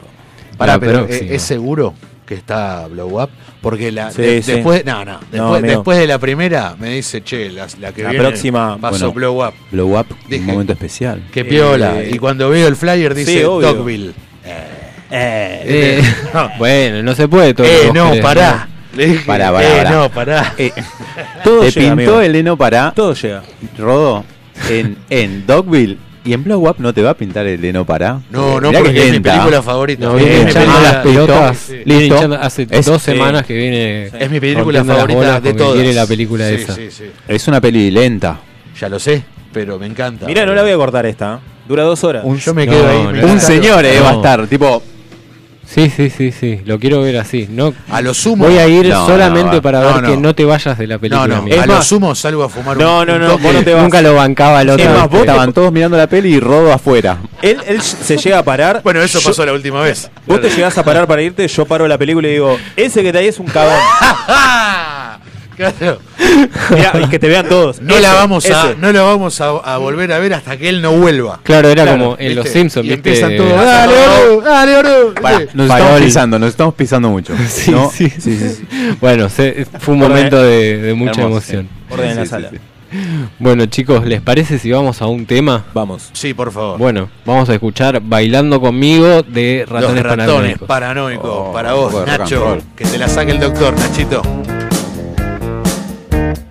Pará, pero ¿es, próxima. es seguro que está Blow Up? Porque la, Sí, de- sí. después, no, no, después, de la primera me dice, che, la, la que La viene próxima- pasó Bueno. Blow Up. Blow Up, Dije. un momento especial. Qué piola. Eh, y cuando veo el flyer dice sí. Dogville. Eh, Eh, [LAUGHS] bueno, no se puede todo. Eh, que no, querés, pará. Le dije, Pará, pará, eh, pará. no, pará. Eh, [LAUGHS] todo te llega, pintó amigo. el heno para Todo llega. Rodo en, en Dogville y en Blow Up no te va a pintar el para. No, no, Mirá que porque es mi película favorita. No, viene hinchando película- las pelotas. Sí, viene hinchando hace Es- dos sí. semanas que viene. Es mi película favorita de todas. Quiere la película Sí, esa. sí, sí. Es una peli lenta. Ya lo sé, pero me encanta. Mira, no la voy a cortar esta. ¿eh? Dura dos horas. Un, Yo me No, quedo ahí. no. me un señor eh, No. va a estar, tipo. Sí, sí, sí, sí. Lo quiero ver así. No, A lo sumo. voy a ir No, solamente no, para no, ver no. que no te vayas de la película. No, no. Es a lo sumo salgo a fumar No, un no, no, vos no te vas. Nunca lo bancaba el otro. Es más, ¿viste? vos te- Estaban todos mirando la peli y Rodo afuera. Él, él se llega a parar. Bueno, eso Yo- pasó la última vez. Vos te llegás a parar para irte, yo paro la película y digo, ese que está ahí es un cabrón. [LAUGHS] Claro. Mirá, y que te vean todos. No Ese, la vamos a, no la vamos a, a volver a ver hasta que él no vuelva. Claro, era Claro, como en ¿viste? Los Simpsons, Y ¿viste? empiezan todos. Dale, Oru, dale, ¿Viste? nos estamos pisando, nos estamos pisando mucho. [LAUGHS] Sí, ¿no? sí. Bueno, se- fue un momento de, de mucha Hermoso, emoción. Orden en la Sí, sí, sala. sí. Bueno, chicos, ¿les parece si vamos a un tema? Vamos. Sí, por favor. Bueno, vamos a escuchar Bailando conmigo de Los Ratones ratones Paranoicos. paranoicos. Oh, para vos, Nacho. Que te la saque el doctor, Nachito. Thank you.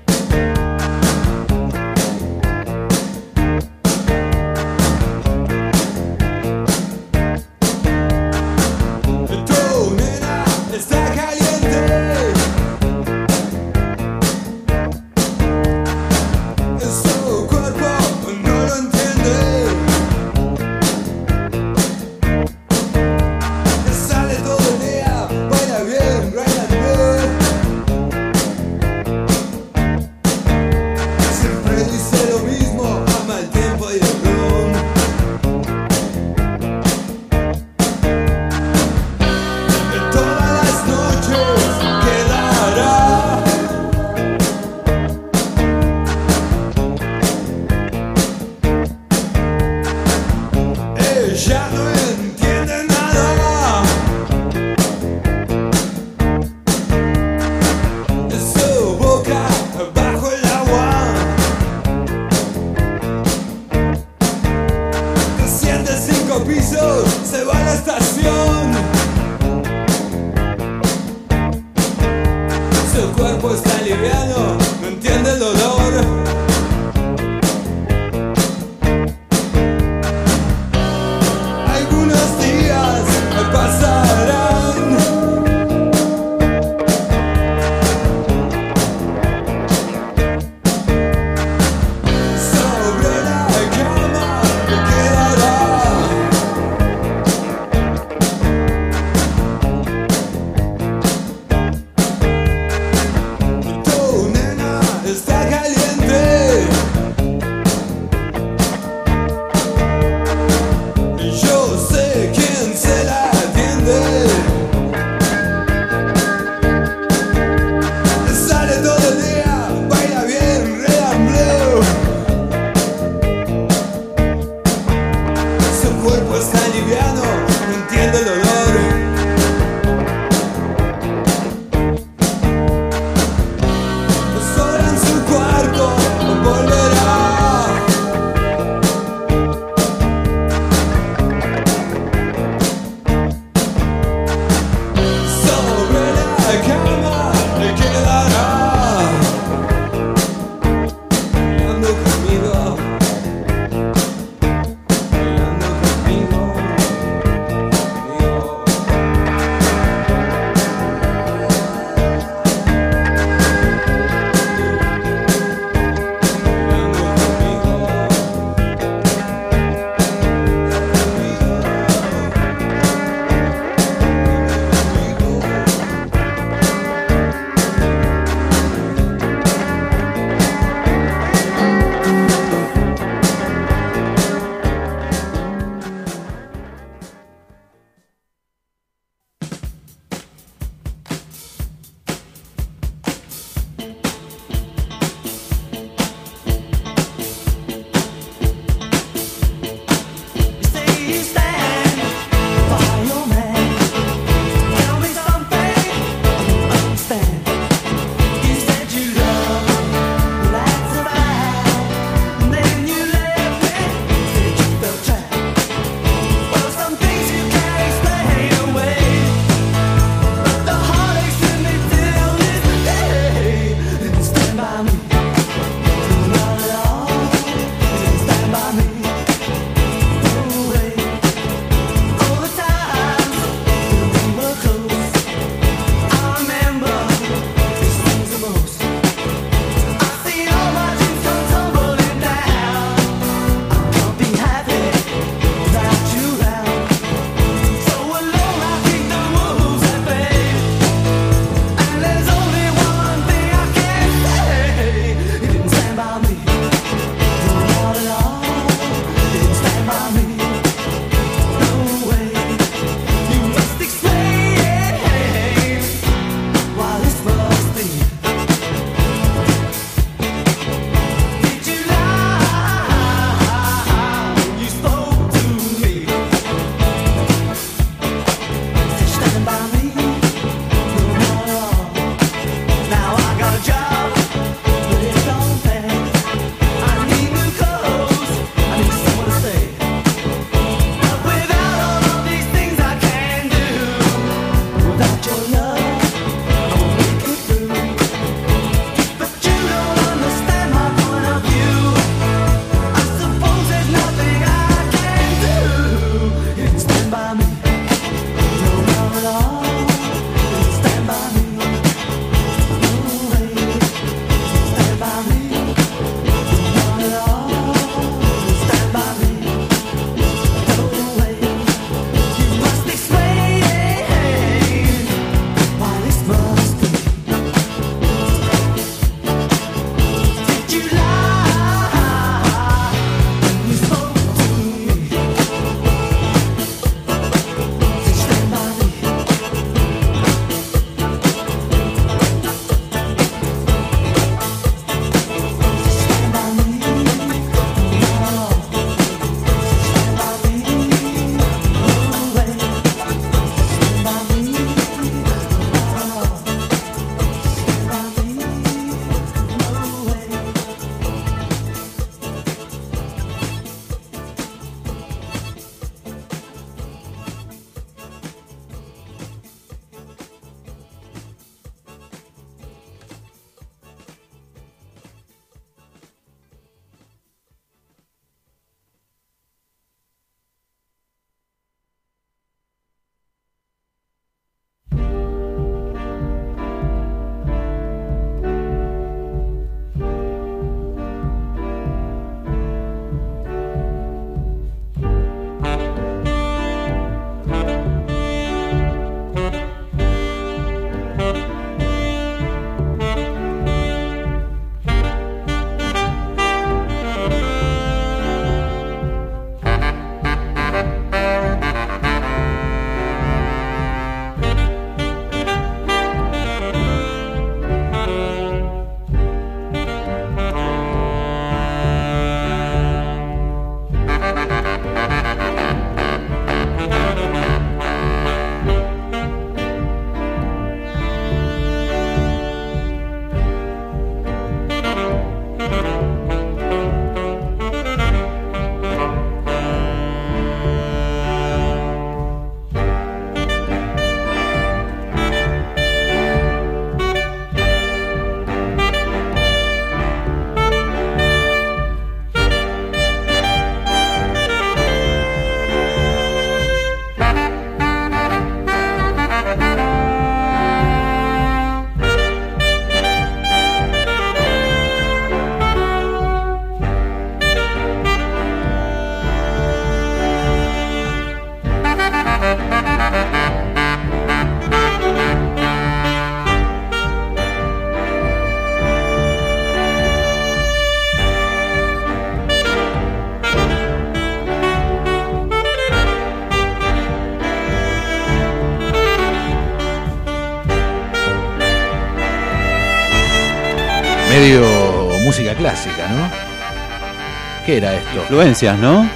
Clásica, ¿no? ¿Qué era esto? Influencias, ¿no?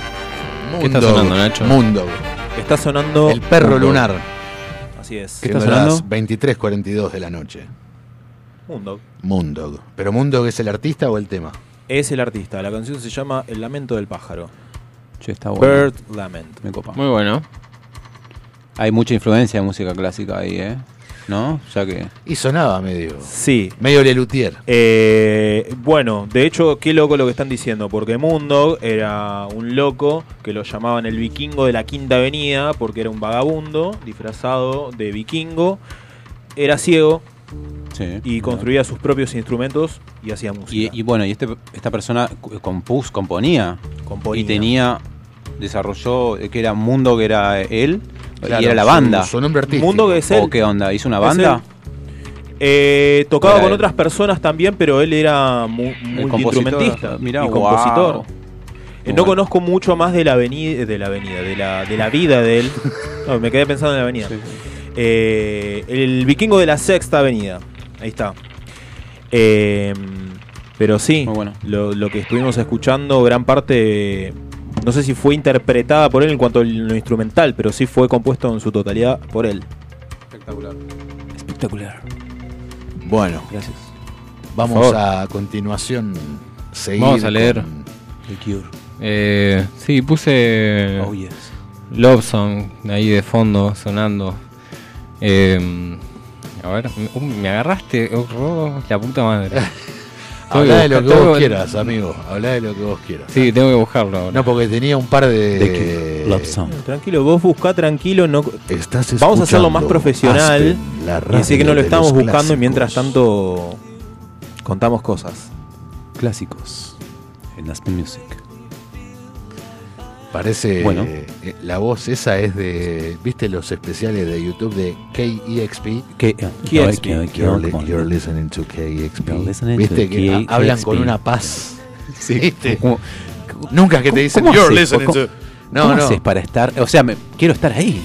¿Qué está sonando, Nacho? Mundo. Está sonando. El perro Mundo. lunar. Así es. Siendo las 23.42 de la noche. Mundo. Mundog. ¿Pero Mundog es el artista o el tema? Es el artista. La canción se llama El lamento del pájaro. Che, está bueno. Bird Lament. Me copa. Muy bueno. Hay mucha influencia de música clásica ahí, ¿eh? ¿No? Ya que. Y sonaba medio. Sí. Medio Lelutier. Eh, bueno, de hecho, qué loco lo que están diciendo, porque Mundo era un loco que lo llamaban el vikingo de la Quinta Avenida, porque era un vagabundo disfrazado de vikingo, era ciego Sí. y construía sus propios instrumentos y hacía música. Y, y bueno, y este, esta persona compus, componía. Componía. Y tenía. Desarrolló. que era Mundo, que era él. Claro, y era la su- banda. su nombre artístico. Mundo que es ¿O él. qué onda? ¿Hizo una banda? Eh, tocaba Era con él. otras personas también, pero él era mu- multiinstrumentista compositor. Mirá, y wow. compositor. Muy Eh, no bueno. conozco mucho más de la avenida, de la avenida, de la, de la vida de él. [LAUGHS] No, me quedé pensando en la avenida. Eh, el vikingo de la sexta avenida. Ahí está. Eh, pero sí, lo, lo que estuvimos escuchando, gran parte, no sé si fue interpretada por él en cuanto a lo instrumental, pero sí fue compuesto en su totalidad por él. Espectacular. Espectacular. Bueno. Gracias. Vamos a continuación seguir. Vamos a leer. con- The Cure. Eh, sí, puse Oh, yes. Love Song ahí de fondo sonando. Eh, a ver, me, uh, me agarraste, oh, oh, la puta madre. [LAUGHS] Habla de lo que vos quieras, amigo. Habla de lo que vos quieras. Sí, tengo que buscarlo ahora. No, porque tenía un par de. Tranquilo, vos buscá tranquilo, no Estás Vamos a hacerlo más profesional. Aspen, la y así que no lo estamos buscando y mientras tanto contamos cosas. Clásicos en Aspen Music. Parece. Bueno. eh, la voz esa es de. ¿Viste los especiales de YouTube de KEXP? Que, KEXP. You're, li- you're listening to KEXP. Listening ¿Viste to que ha- KEXP. hablan con una paz? [LAUGHS] Sí. ¿Viste? ¿Cómo- Nunca que te dicen cómo You're haces? listening ¿Cómo- to. No, ¿Cómo no. haces para estar? O sea, me- quiero estar ahí.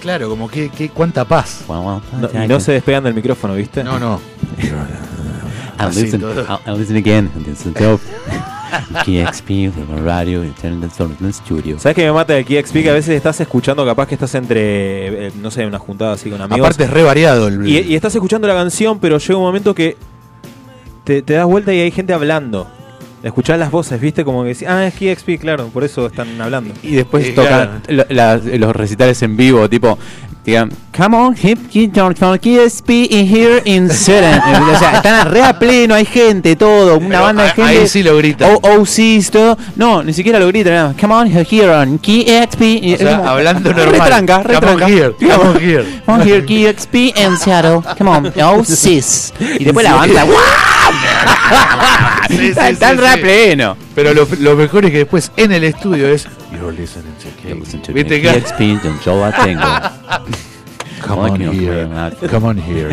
Claro, como que, que cuánta paz. No, y no se despegan del micrófono, ¿viste? No, no. [LAUGHS] I'll listen. I'll, I'll listen again. KXP, the radio, internet, the studio. ¿Sabes qué me mata de KXP? Que a veces estás escuchando, capaz que estás entre, eh, no sé, una juntada así con amigos. Aparte es re variado el. Y, y estás escuchando la canción, pero llega un momento que te, te das vuelta y hay gente hablando. Escuchás las voces, ¿viste? Como que decís, ah, es KXP, claro, por eso están hablando. Y después Eh, tocan la- los recitales en vivo, tipo, digan, come on, hip, KSP in here in Sweden". [LAUGHS] o sea, están re a pleno, hay gente, todo, una Pero banda de a- gente. ahí sí lo gritan. O- OCs, todo. No, ni siquiera lo gritan, nada. come on, here on KXP. O sea, como- hablando normal. Retranca, Come on retranca. here, come on here. Come on here, KXP in Seattle. Come on, [LAUGHS] OCs. Y después la banda, [LAUGHS] Sí, sí, Están sí, re pleno. Pero lo, lo mejor es que después en el estudio es. You're listening to. ¿Viste que? [LAUGHS] Come on here. Come on here.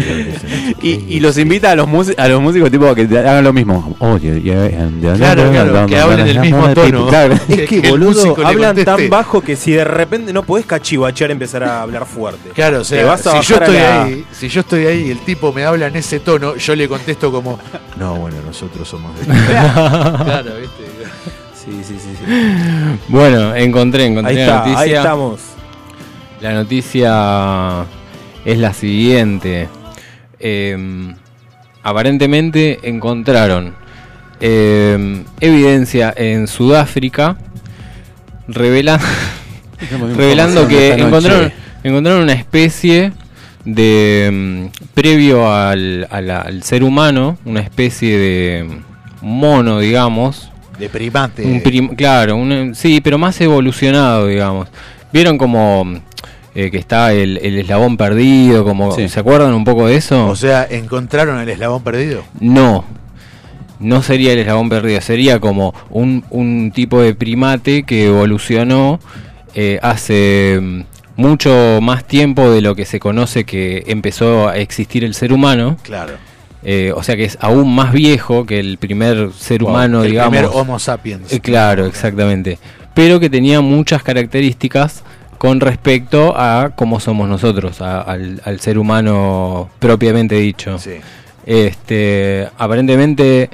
Y, y los invita a los, a los músicos tipo que te hagan lo mismo. Yeah, and- Claro, claro, que hablen el mismo tono. Claro. Es que, [LAUGHS] boludo, hablan tan bajo que si de repente no podés cachivachear y empezar a hablar fuerte. Claro, o sea, vas a si yo estoy la- ahí, si yo estoy ahí y el tipo me habla en ese tono, yo le contesto como, no, bueno, nosotros somos de [LAUGHS] Claro, ¿viste? Sí, sí, sí. sí. Bueno, encontré, encontré Ahí la está, noticia. ahí estamos. La noticia es la siguiente. Eh, aparentemente encontraron eh, evidencia en Sudáfrica revela- revelando que encontraron, encontraron una especie de mm, previo al, a la- al ser humano, una especie de mono, digamos, De primate. un prim- claro, un- sí, pero más evolucionado, digamos. Vieron como eh, que está el, el eslabón perdido, como Sí. ¿se acuerdan un poco de eso? O sea, ¿encontraron el eslabón perdido? no. No sería el eslabón perdido, sería como un, un tipo de primate que evolucionó eh, hace mm, mucho más tiempo de lo que se conoce que empezó a existir el ser humano. Claro. Eh, o sea que es aún más viejo que el primer ser humano, el digamos. primer Homo sapiens. Claro, exactamente. Pero que tenía muchas características con respecto a cómo somos nosotros, a- al, al ser humano propiamente dicho. Sí. Este, aparentemente,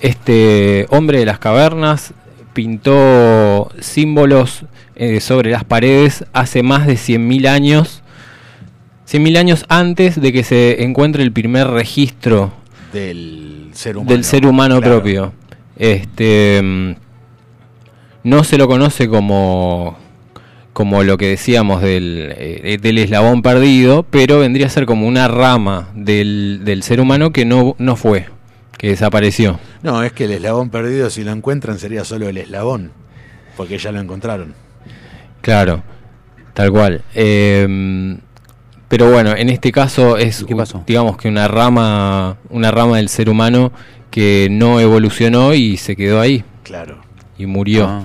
este hombre de las cavernas pintó símbolos eh, sobre las paredes hace más de 100.000 años. 100.000 años antes de que se encuentre el primer registro Del ser humano. del ser humano Claro. propio. Este mm, no se lo conoce como como lo que decíamos del, eh, del eslabón perdido, pero vendría a ser como una rama del, del ser humano que no, no fue, que desapareció. No, es que el eslabón perdido, si lo encuentran, sería solo el eslabón. Porque ya lo encontraron. Claro, tal cual. Eh, pero bueno, en este caso es, ¿Qué pasó? digamos que una rama, una rama del ser humano que no evolucionó y se quedó ahí Claro. y murió. Ah.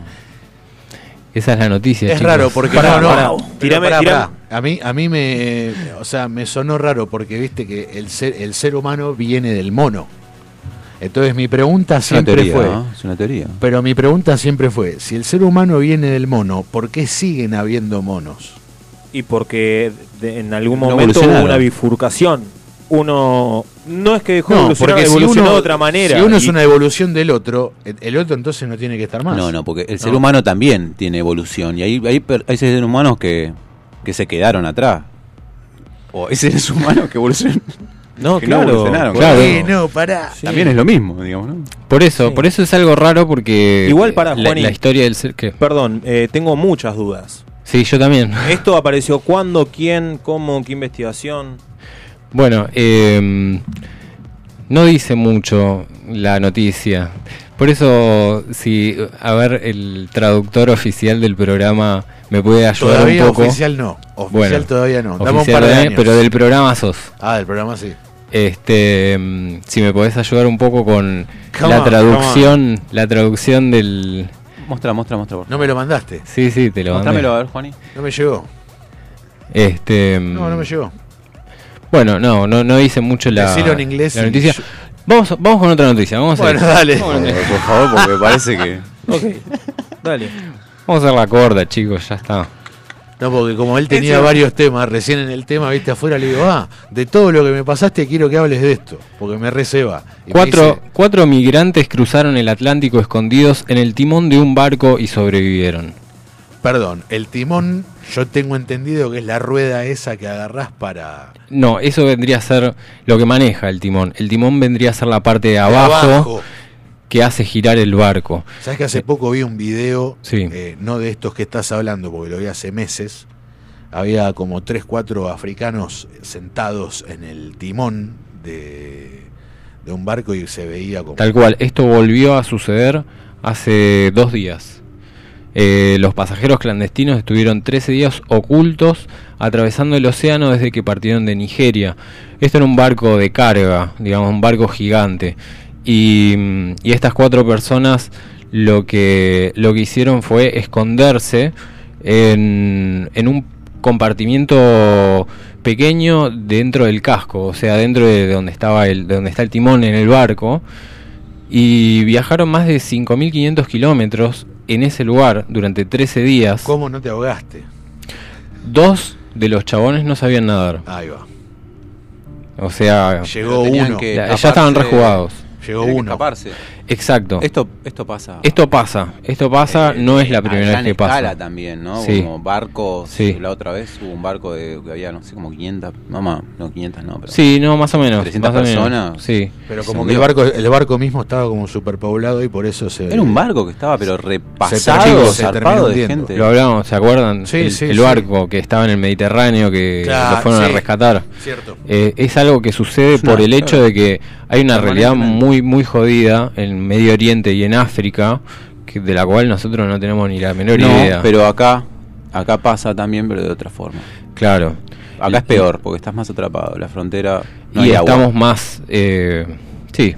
Esa es la noticia. Es chicos. raro porque Pará, no, no, pará. Tirame- pará, tirame-. A mí, a mí me, o sea, me sonó raro porque viste que el ser, el ser humano viene del mono. Entonces mi pregunta siempre teoría, fue, ¿no? Es una teoría. pero mi pregunta siempre fue, si el ser humano viene del mono, ¿por qué siguen habiendo monos? Y porque de- en algún No momento hubo una bifurcación. Uno no es que dejó de No, evolucionar, porque si evolucionó uno, de otra manera. si uno es una evolución del otro, el, otro entonces no tiene que estar más. No, no, porque el ser No. humano también tiene evolución. Y hay, hay, per- hay seres humanos que, que se quedaron atrás. O hay seres [LAUGHS] humanos que evolucionan. No, que claro. no evolucionaron. claro. Sí, no, pará. También es lo mismo, digamos, ¿no? Por eso, Sí. por eso es algo raro porque Igual para la, Juanín. la historia del ser que Perdón, eh, tengo muchas dudas. Sí, yo también. ¿Esto apareció cuándo, quién, cómo, qué investigación? Bueno, eh, no dice mucho la noticia. Por eso, si, a ver, el traductor oficial del programa me puede ayudar Todavía un poco. oficial no. Oficial todavía no. Dame un par de años. Pero del programa sos. Ah, del programa sí. Este, mm, si me podés ayudar un poco con Come la on, traducción, la traducción del. Mostra, mostra, mostra. por No me lo mandaste. Sí, sí, te lo mandé. Mostrámelo, a ver, Juani. No me llegó. Este, No, no me llegó. Bueno, no, no, no dice mucho la, en inglés la y noticia. yo- Vamos, vamos con otra noticia. Vamos a Bueno, hacer- dale. vamos Por favor, porque me parece que. [LAUGHS] Ok. Dale. Vamos a hacer la corda, chicos, ya está. No, porque como él tenía varios temas, recién en el tema, viste afuera, le digo, ah, de todo lo que me pasaste quiero que hables de esto, porque me receba. Y me Cuatro, dice, cuatro migrantes cruzaron el Atlántico escondidos en el timón de un barco y sobrevivieron. Perdón, el timón, yo tengo entendido que es la rueda esa que agarrás para... No, eso vendría a ser lo que maneja el timón. El timón vendría a ser la parte de abajo, abajo. que hace girar el barco. ¿Sabes que hace poco vi un video, Sí. eh, no de estos que estás hablando, porque lo vi hace meses, había como tres, cuatro africanos sentados en el timón de, de un barco y se veía como... Tal cual, esto volvió a suceder hace dos días. Eh, los pasajeros clandestinos estuvieron 13 días ocultos atravesando el océano desde que partieron de Nigeria. Esto era un barco de carga, digamos, un barco gigante. Y, mm, y estas cuatro personas lo que, lo que hicieron fue esconderse en, en un compartimiento pequeño dentro del casco, o sea, dentro de donde estaba el, de donde está el timón en el barco, y viajaron más de 5.500 kilómetros en ese lugar durante 13 días. ¿Cómo no te ahogaste? Dos de los chabones no sabían nadar. Ahí va. O sea, Llegó uno. que ya, ya estaban rejugados. Llegó que uno. escaparse. Exacto. Esto, esto pasa. Esto pasa, esto pasa, eh, no es la a primera vez que pasa. escala también, ¿no? Sí. Como barcos. Sí. La otra vez hubo un barco de que había, no sé, como 500. No, más, no 500, no, pero. Sí, no, más o menos. 300 más o menos, personas. Sí. Pero como que el barco, el barco mismo estaba como superpoblado y por eso se... Era un barco que estaba, pero repasado, se de gente. Lo hablamos, ¿se acuerdan? Sí, el sí, el sí. barco que estaba en el Mediterráneo que Claro, lo fueron a rescatar. Cierto. Eh, es algo que sucede por el hecho de que hay una realidad muy muy jodida en Medio Oriente y en África que, de la cual nosotros no tenemos ni la menor no, idea. pero acá, acá pasa también, pero de otra forma. claro. Acá es peor, porque estás más atrapado. La frontera no y agua, estamos más eh, sí.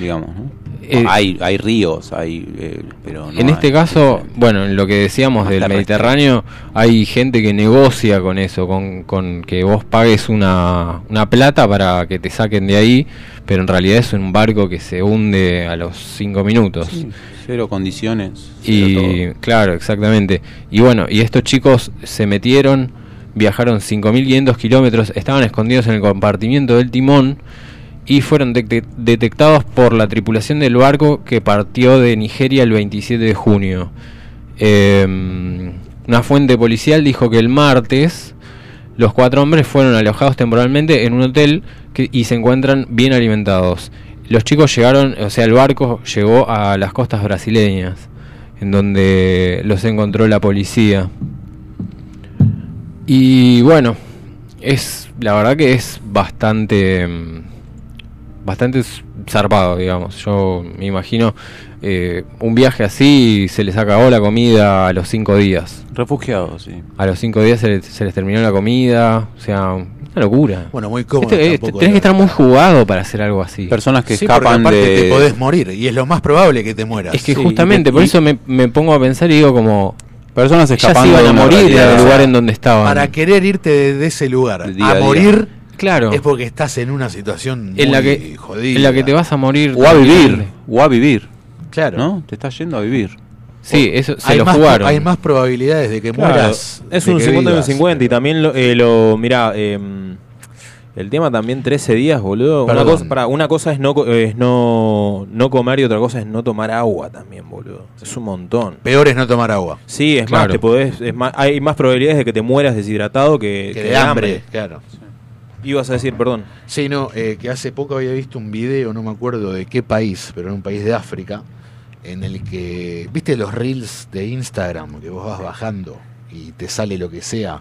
Digamos, ¿no? Eh, hay, hay ríos, hay, eh, pero no en este hay- caso, bueno, en lo que decíamos del. Mediterráneo, hay gente que negocia con eso, con, con que vos pagues una, una plata para que te saquen de ahí, pero en realidad es un barco que se hunde a los cinco minutos. Sí, cero condiciones. cero Y claro, exactamente. Y bueno, y estos chicos se metieron, viajaron 5.500 kilómetros, estaban escondidos en el compartimiento del timón y fueron detec- detectados por la tripulación del barco que partió de Nigeria el 27 de junio. Eh, una fuente policial dijo que el martes los cuatro hombres fueron alojados temporalmente en un hotel y se encuentran bien alimentados. Los chicos llegaron, o sea, el barco llegó a las costas brasileñas, en donde los encontró la policía. Y bueno, es la verdad que es bastante mm, bastante zarpado, digamos. Yo me imagino eh, un viaje así se les acabó la comida a los cinco días. Refugiados, sí. A los cinco días se les, se les terminó la comida, o sea, una locura. Bueno, muy cómodo. Eh, tampoco tenés que estar muy jugado para hacer algo así. Personas que Sí, escapan de. te podés morir y es lo más probable que te mueras. Es que Sí, justamente y- por eso me, me pongo a pensar y digo como Personas ya se escapando iban a morir del lugar en donde estaban. Para querer irte de, de ese lugar Día a, a día. Claro. es porque estás en una situación en la que jodida. en la que te vas a morir O a vivir. O a vivir. Claro. ¿No? Te estás yendo a vivir. Sí, eso se hay lo más, jugaron. Hay más probabilidades de que Claro, mueras. es un que 50 y un vivas. 50 y también lo, eh, lo mirá, eh, el tema también 13 días, boludo. Una cosa, pará, una cosa es no co- es no no comer y otra cosa es no tomar agua también, boludo. Es un montón. Peor es no tomar agua. Sí, es Claro. más, te podés, es más, hay más probabilidades de que te mueras deshidratado que, Que que de hambre, claro. Ibas a decir, perdón. Sí, no, eh, que hace poco había visto un video, no me acuerdo de qué país, pero en un país de África, en el que, ¿viste los reels de Instagram que vos vas bajando y te sale lo que sea?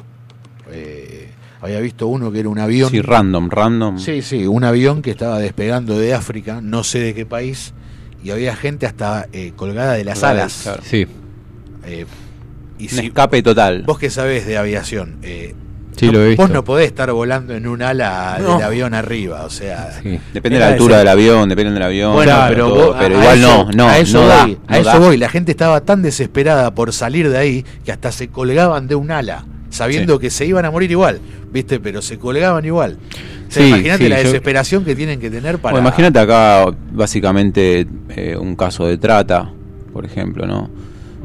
Eh, había visto uno que era un avión. Sí, random, random. Sí, sí, un avión que estaba despegando de África, no sé de qué país, y había gente hasta eh, colgada de las alas. claro. Sí. Eh, y Un si- escape total. Vos que sabés de aviación, eh, Sí, no- lo he visto. vos no podés estar volando en un ala No. del avión arriba, o sea... Sí. Depende de la altura del avión, depende del avión. Bueno, claro, pero, todo, vos- pero a- a igual eso- no, no, a eso no da, voy, a no eso voy. La gente estaba tan desesperada por salir de ahí que hasta se colgaban de un ala, sabiendo Sí. que se iban a morir igual, ¿viste? Pero se colgaban igual. O sea, Sí, imagínate sí, la yo- desesperación que tienen que tener para. Bueno, imagínate acá, básicamente, eh, un caso de trata, por ejemplo, ¿no?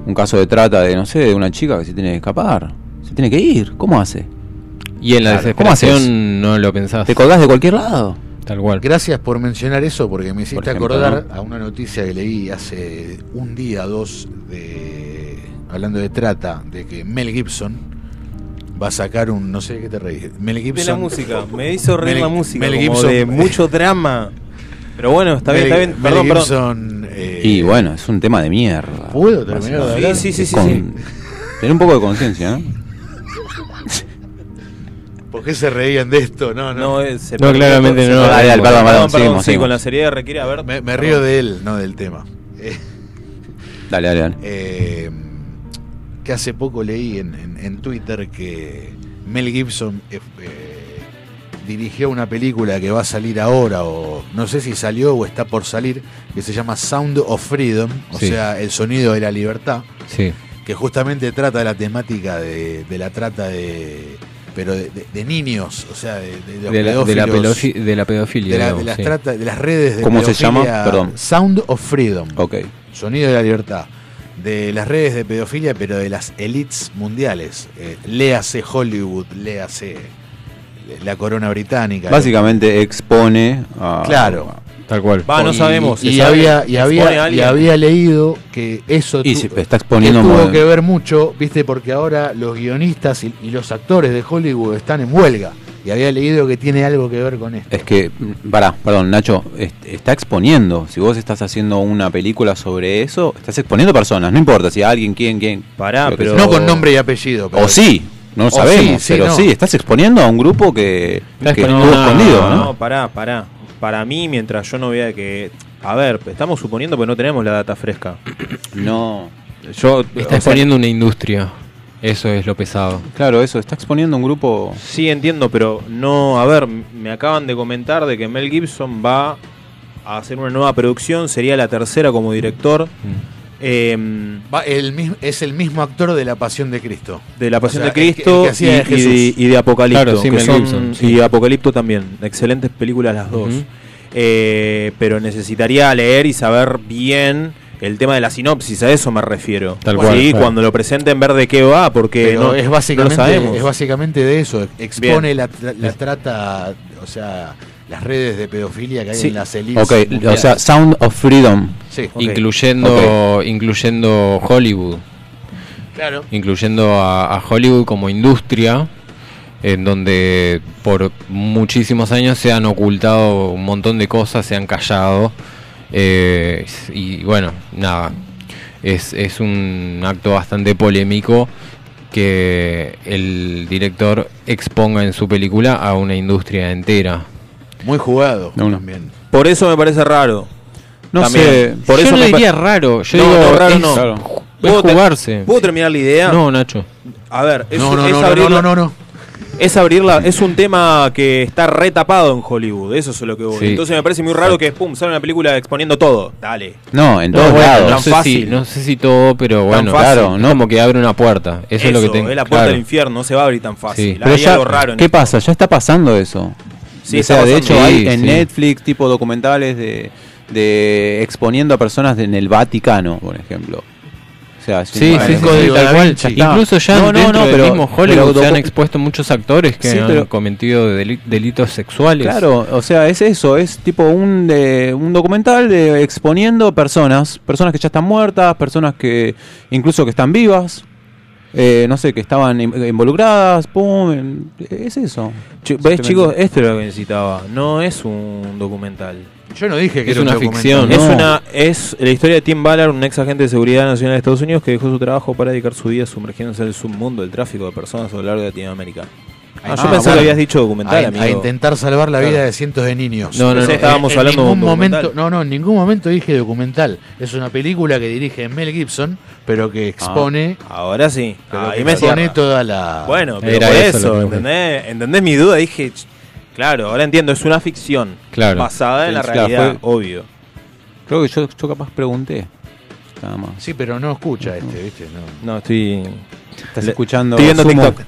Un caso de trata de, no sé, de una chica que se tiene que escapar. Se tiene que ir. ¿Cómo hace? Y en la desesperación no lo pensás. ¿Te colgás de cualquier lado? Tal cual. Gracias por mencionar eso porque me hiciste Por ejemplo, acordar ¿no? a una noticia que leí hace un día, dos, de, hablando de trata, de que Mel Gibson va a sacar un, no sé qué te reís, Mel Gibson. De la música, me hizo reír Mel- la música, Mel como Gibson- de mucho drama. Pero bueno, está bien, está bien. Mel Perdón, perdón. Gibson, eh, Y bueno, es un tema de mierda. ¿Puedo terminar de hablar? Sí, sí, sí, sí, Con- sí. Tener un poco de conciencia, ¿no? ¿Por qué se reían de esto? No, no. No, eh, se No, claramente no. Dale, dale, perdón, perdón, seguimos, sí, seguimos. con la seriedad requiere, a ver. Me, me perdón. río de él, no del tema. Eh, Dale, dale, dale. eh, que hace poco leí en, en- en Twitter que Mel Gibson eh, eh, dirigió una película que va a salir ahora, o no sé si salió o está por salir, que se llama Sound of Freedom, o Sí. sea, el sonido de la libertad, Sí. que justamente trata de la temática de, de la trata de pero de, de- de niños, o sea, de, de los De la, de, la pedófilos, pedofi- de la pedofilia. de, la- digamos, de las sí. trata- de las redes de ¿Cómo se llama? Perdón. Sound of Freedom. Ok. Sonido de la libertad. De las redes de pedofilia, pero de las elites mundiales. Eh, léase Hollywood, léase la corona británica. Básicamente expone a. Claro. Tal cual. Va, no Y- sabemos. Y, había, y, ¿Expone a había, y había leído que eso Y tu- se está exponiendo que tuvo que ver mucho, viste, porque ahora los guionistas y, y los actores de Hollywood están en huelga. Y había leído que tiene algo que ver con esto. Es que, mm, pará, perdón, Nacho, est- está exponiendo. Si vos estás haciendo una película sobre eso, estás exponiendo personas, no importa si alguien, quién, quién. Pará, pero-. No con nombre y apellido. pero- O sí, no lo sabemos, sí, sí, pero no. sí, estás exponiendo a un grupo que, que estuvo escondido, No, ¿no? no, pará, pará. Para mí, mientras yo no vea que. A ver, estamos suponiendo que no tenemos la data fresca. [COUGHS] No. Yo. Está sea, exponiendo una industria. Eso es lo pesado. Claro, eso, está exponiendo un grupo. Sí, entiendo, pero no. A ver, me acaban de comentar de que Mel Gibson va a hacer una nueva producción. Sería la tercera como director. Mm. Em, Va, el es el mismo actor de La Pasión de Cristo. de La Pasión O sea, de el que- Cristo el que hacía y, de y de, y de Apocalipto. Claro, sí, que Mel son- Gibson, sí. Y Apocalipto también. Excelentes películas las dos. Eh, pero necesitaría leer y saber bien el tema de la sinopsis, a eso me refiero. Tal Sí, cual, claro. cuando lo presenten ver de qué va, porque Pero no, es, no básicamente, lo sabemos. es básicamente de eso. Expone Bien. la, tra- la trata, o sea, las redes de pedofilia que hay Sí. en las élites. Ok, o sea, Sound of Freedom. sí, Ok. Incluyendo, incluyendo Hollywood. claro. incluyendo a, a Hollywood como industria, en donde por muchísimos años se han ocultado un montón de cosas, se han callado. eh, y bueno, nada, es, es un acto bastante polémico que el director exponga en su película a una industria entera. Muy jugado No, no. también. Por eso me parece raro. No También. sé. Por yo eso no me pa- diría raro, yo No, digo, no, raro es, no. Claro. es ¿Puedo te- jugarse. ¿Puedo terminar la idea? No, Nacho. A ver, es, No, no, es no, no, abrir no, la- no, no. es abrirla, es un tema que está retapado en Hollywood, eso es lo que voy. Sí. Entonces me parece muy raro que pum, sale una película exponiendo todo. Dale. No, en todos lados. no tan sé, fácil. si, no sé si todo, pero bueno, claro, no como que abre una puerta. Eso, es lo que tengo. es la puerta del infierno, no se va a abrir tan fácil. Sí. Pero Hay ya, algo raro en ¿qué esto. pasa? Ya está pasando eso. Sí, o sea, de hecho hay Sí, en sí. Netflix tipo documentales de, de exponiendo a personas de- en el Vaticano, por ejemplo. O sea, Sí, sí, tal cual. Incluso ya No, no, dentro no, del pero- mismo Hollywood pero se han expuesto muchos actores que Sí, han pero- cometido deli- delitos sexuales. Claro, o sea, es eso, es tipo un de, un documental de exponiendo personas, personas que ya están muertas, personas que incluso que están vivas, eh, no sé, que estaban in- involucradas, pum, en- es eso. Ch- ¿Ves, chicos? Esto es lo que necesitaba. No es un documental. Yo no dije que Es era un una ficción, Es una es la historia de Tim Ballard, un ex agente de seguridad nacional de Estados Unidos que dejó su trabajo para dedicar su vida sumergiéndose en el submundo del tráfico de personas a lo largo de Latinoamérica. Ah, yo pensé que habías dicho documental, a, amigo. a intentar salvar la vida Claro. de cientos de niños. No, no, no. estábamos En hablando de ningún momento, no, no, en ningún momento dije documental. Es una película que dirige Mel Gibson, pero que expone. Ahora sí. pero Ahí que me expone cierra. toda la. Bueno, pero Era por eso ¿entendés? ¿entendés mi duda? Dije, claro, ahora entiendo, es una ficción Claro. basada en la realidad, fue- obvio. Creo que yo, yo capaz pregunté. Nada más. Sí, pero no escucha este, ¿viste? No. No, estoy. Estás le- escuchando Estoy viendo. TikTok.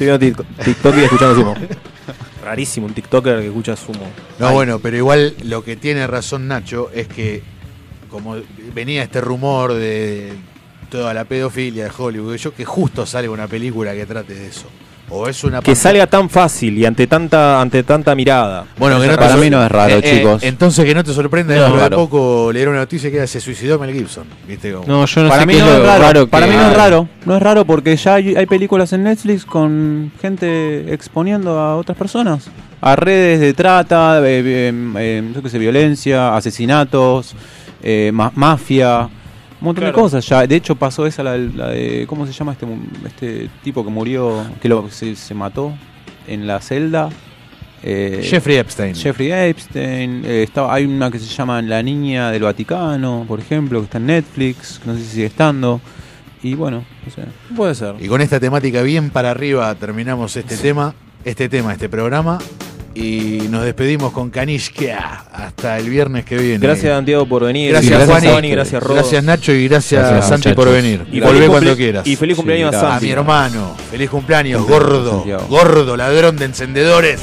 Estoy viendo TikTok, y escuchando Sumo. [LAUGHS] Rarísimo, un TikToker que escucha Sumo. No, Ay. bueno, pero igual lo que tiene razón Nacho es que como venía este rumor de toda la pedofilia de Hollywood, yo que justo sale una película que trate de eso. O es una Que salga tan fácil y ante tanta ante tanta mirada. Bueno, que no Para mí no es raro, Eh, eh, chicos. entonces que no te sorprenda, No, de poco leer una noticia que se suicidó Mel Gibson. ¿viste? Como- No, yo no para sé mí qué no es raro. raro para mí no es raro. No es raro porque ya hay, hay películas en Netflix con gente exponiendo a otras personas. A redes de trata, de, em, yo qué sé, violencia, asesinatos, eh, ma- mafia. Un montón de cosas ya. De hecho pasó esa la, la de... ¿Cómo se llama este, mu- este tipo que murió? Que lo, se, se mató en la celda. Eh, Jeffrey Epstein. Jeffrey Epstein. eh, estaba, hay una que se llama La Niña del Vaticano, por ejemplo, que está en Netflix. No sé si sigue estando. Y bueno, no sé. Puede ser. Y con esta temática bien para arriba terminamos este tema, este tema, este programa. Y nos despedimos con Kanishka hasta el viernes que viene. Gracias, Santiago, por venir. Gracias, gracias Juani. Juani, gracias, Rodo. Gracias, Nacho, y gracias, Gracias, Santi muchachos. por venir. Y volvé cuando quieras. y feliz cumpleaños a A Santi. mi hermano. Feliz cumpleaños, Cumpleaños, gordo. Santiago. Gordo, ladrón de encendedores.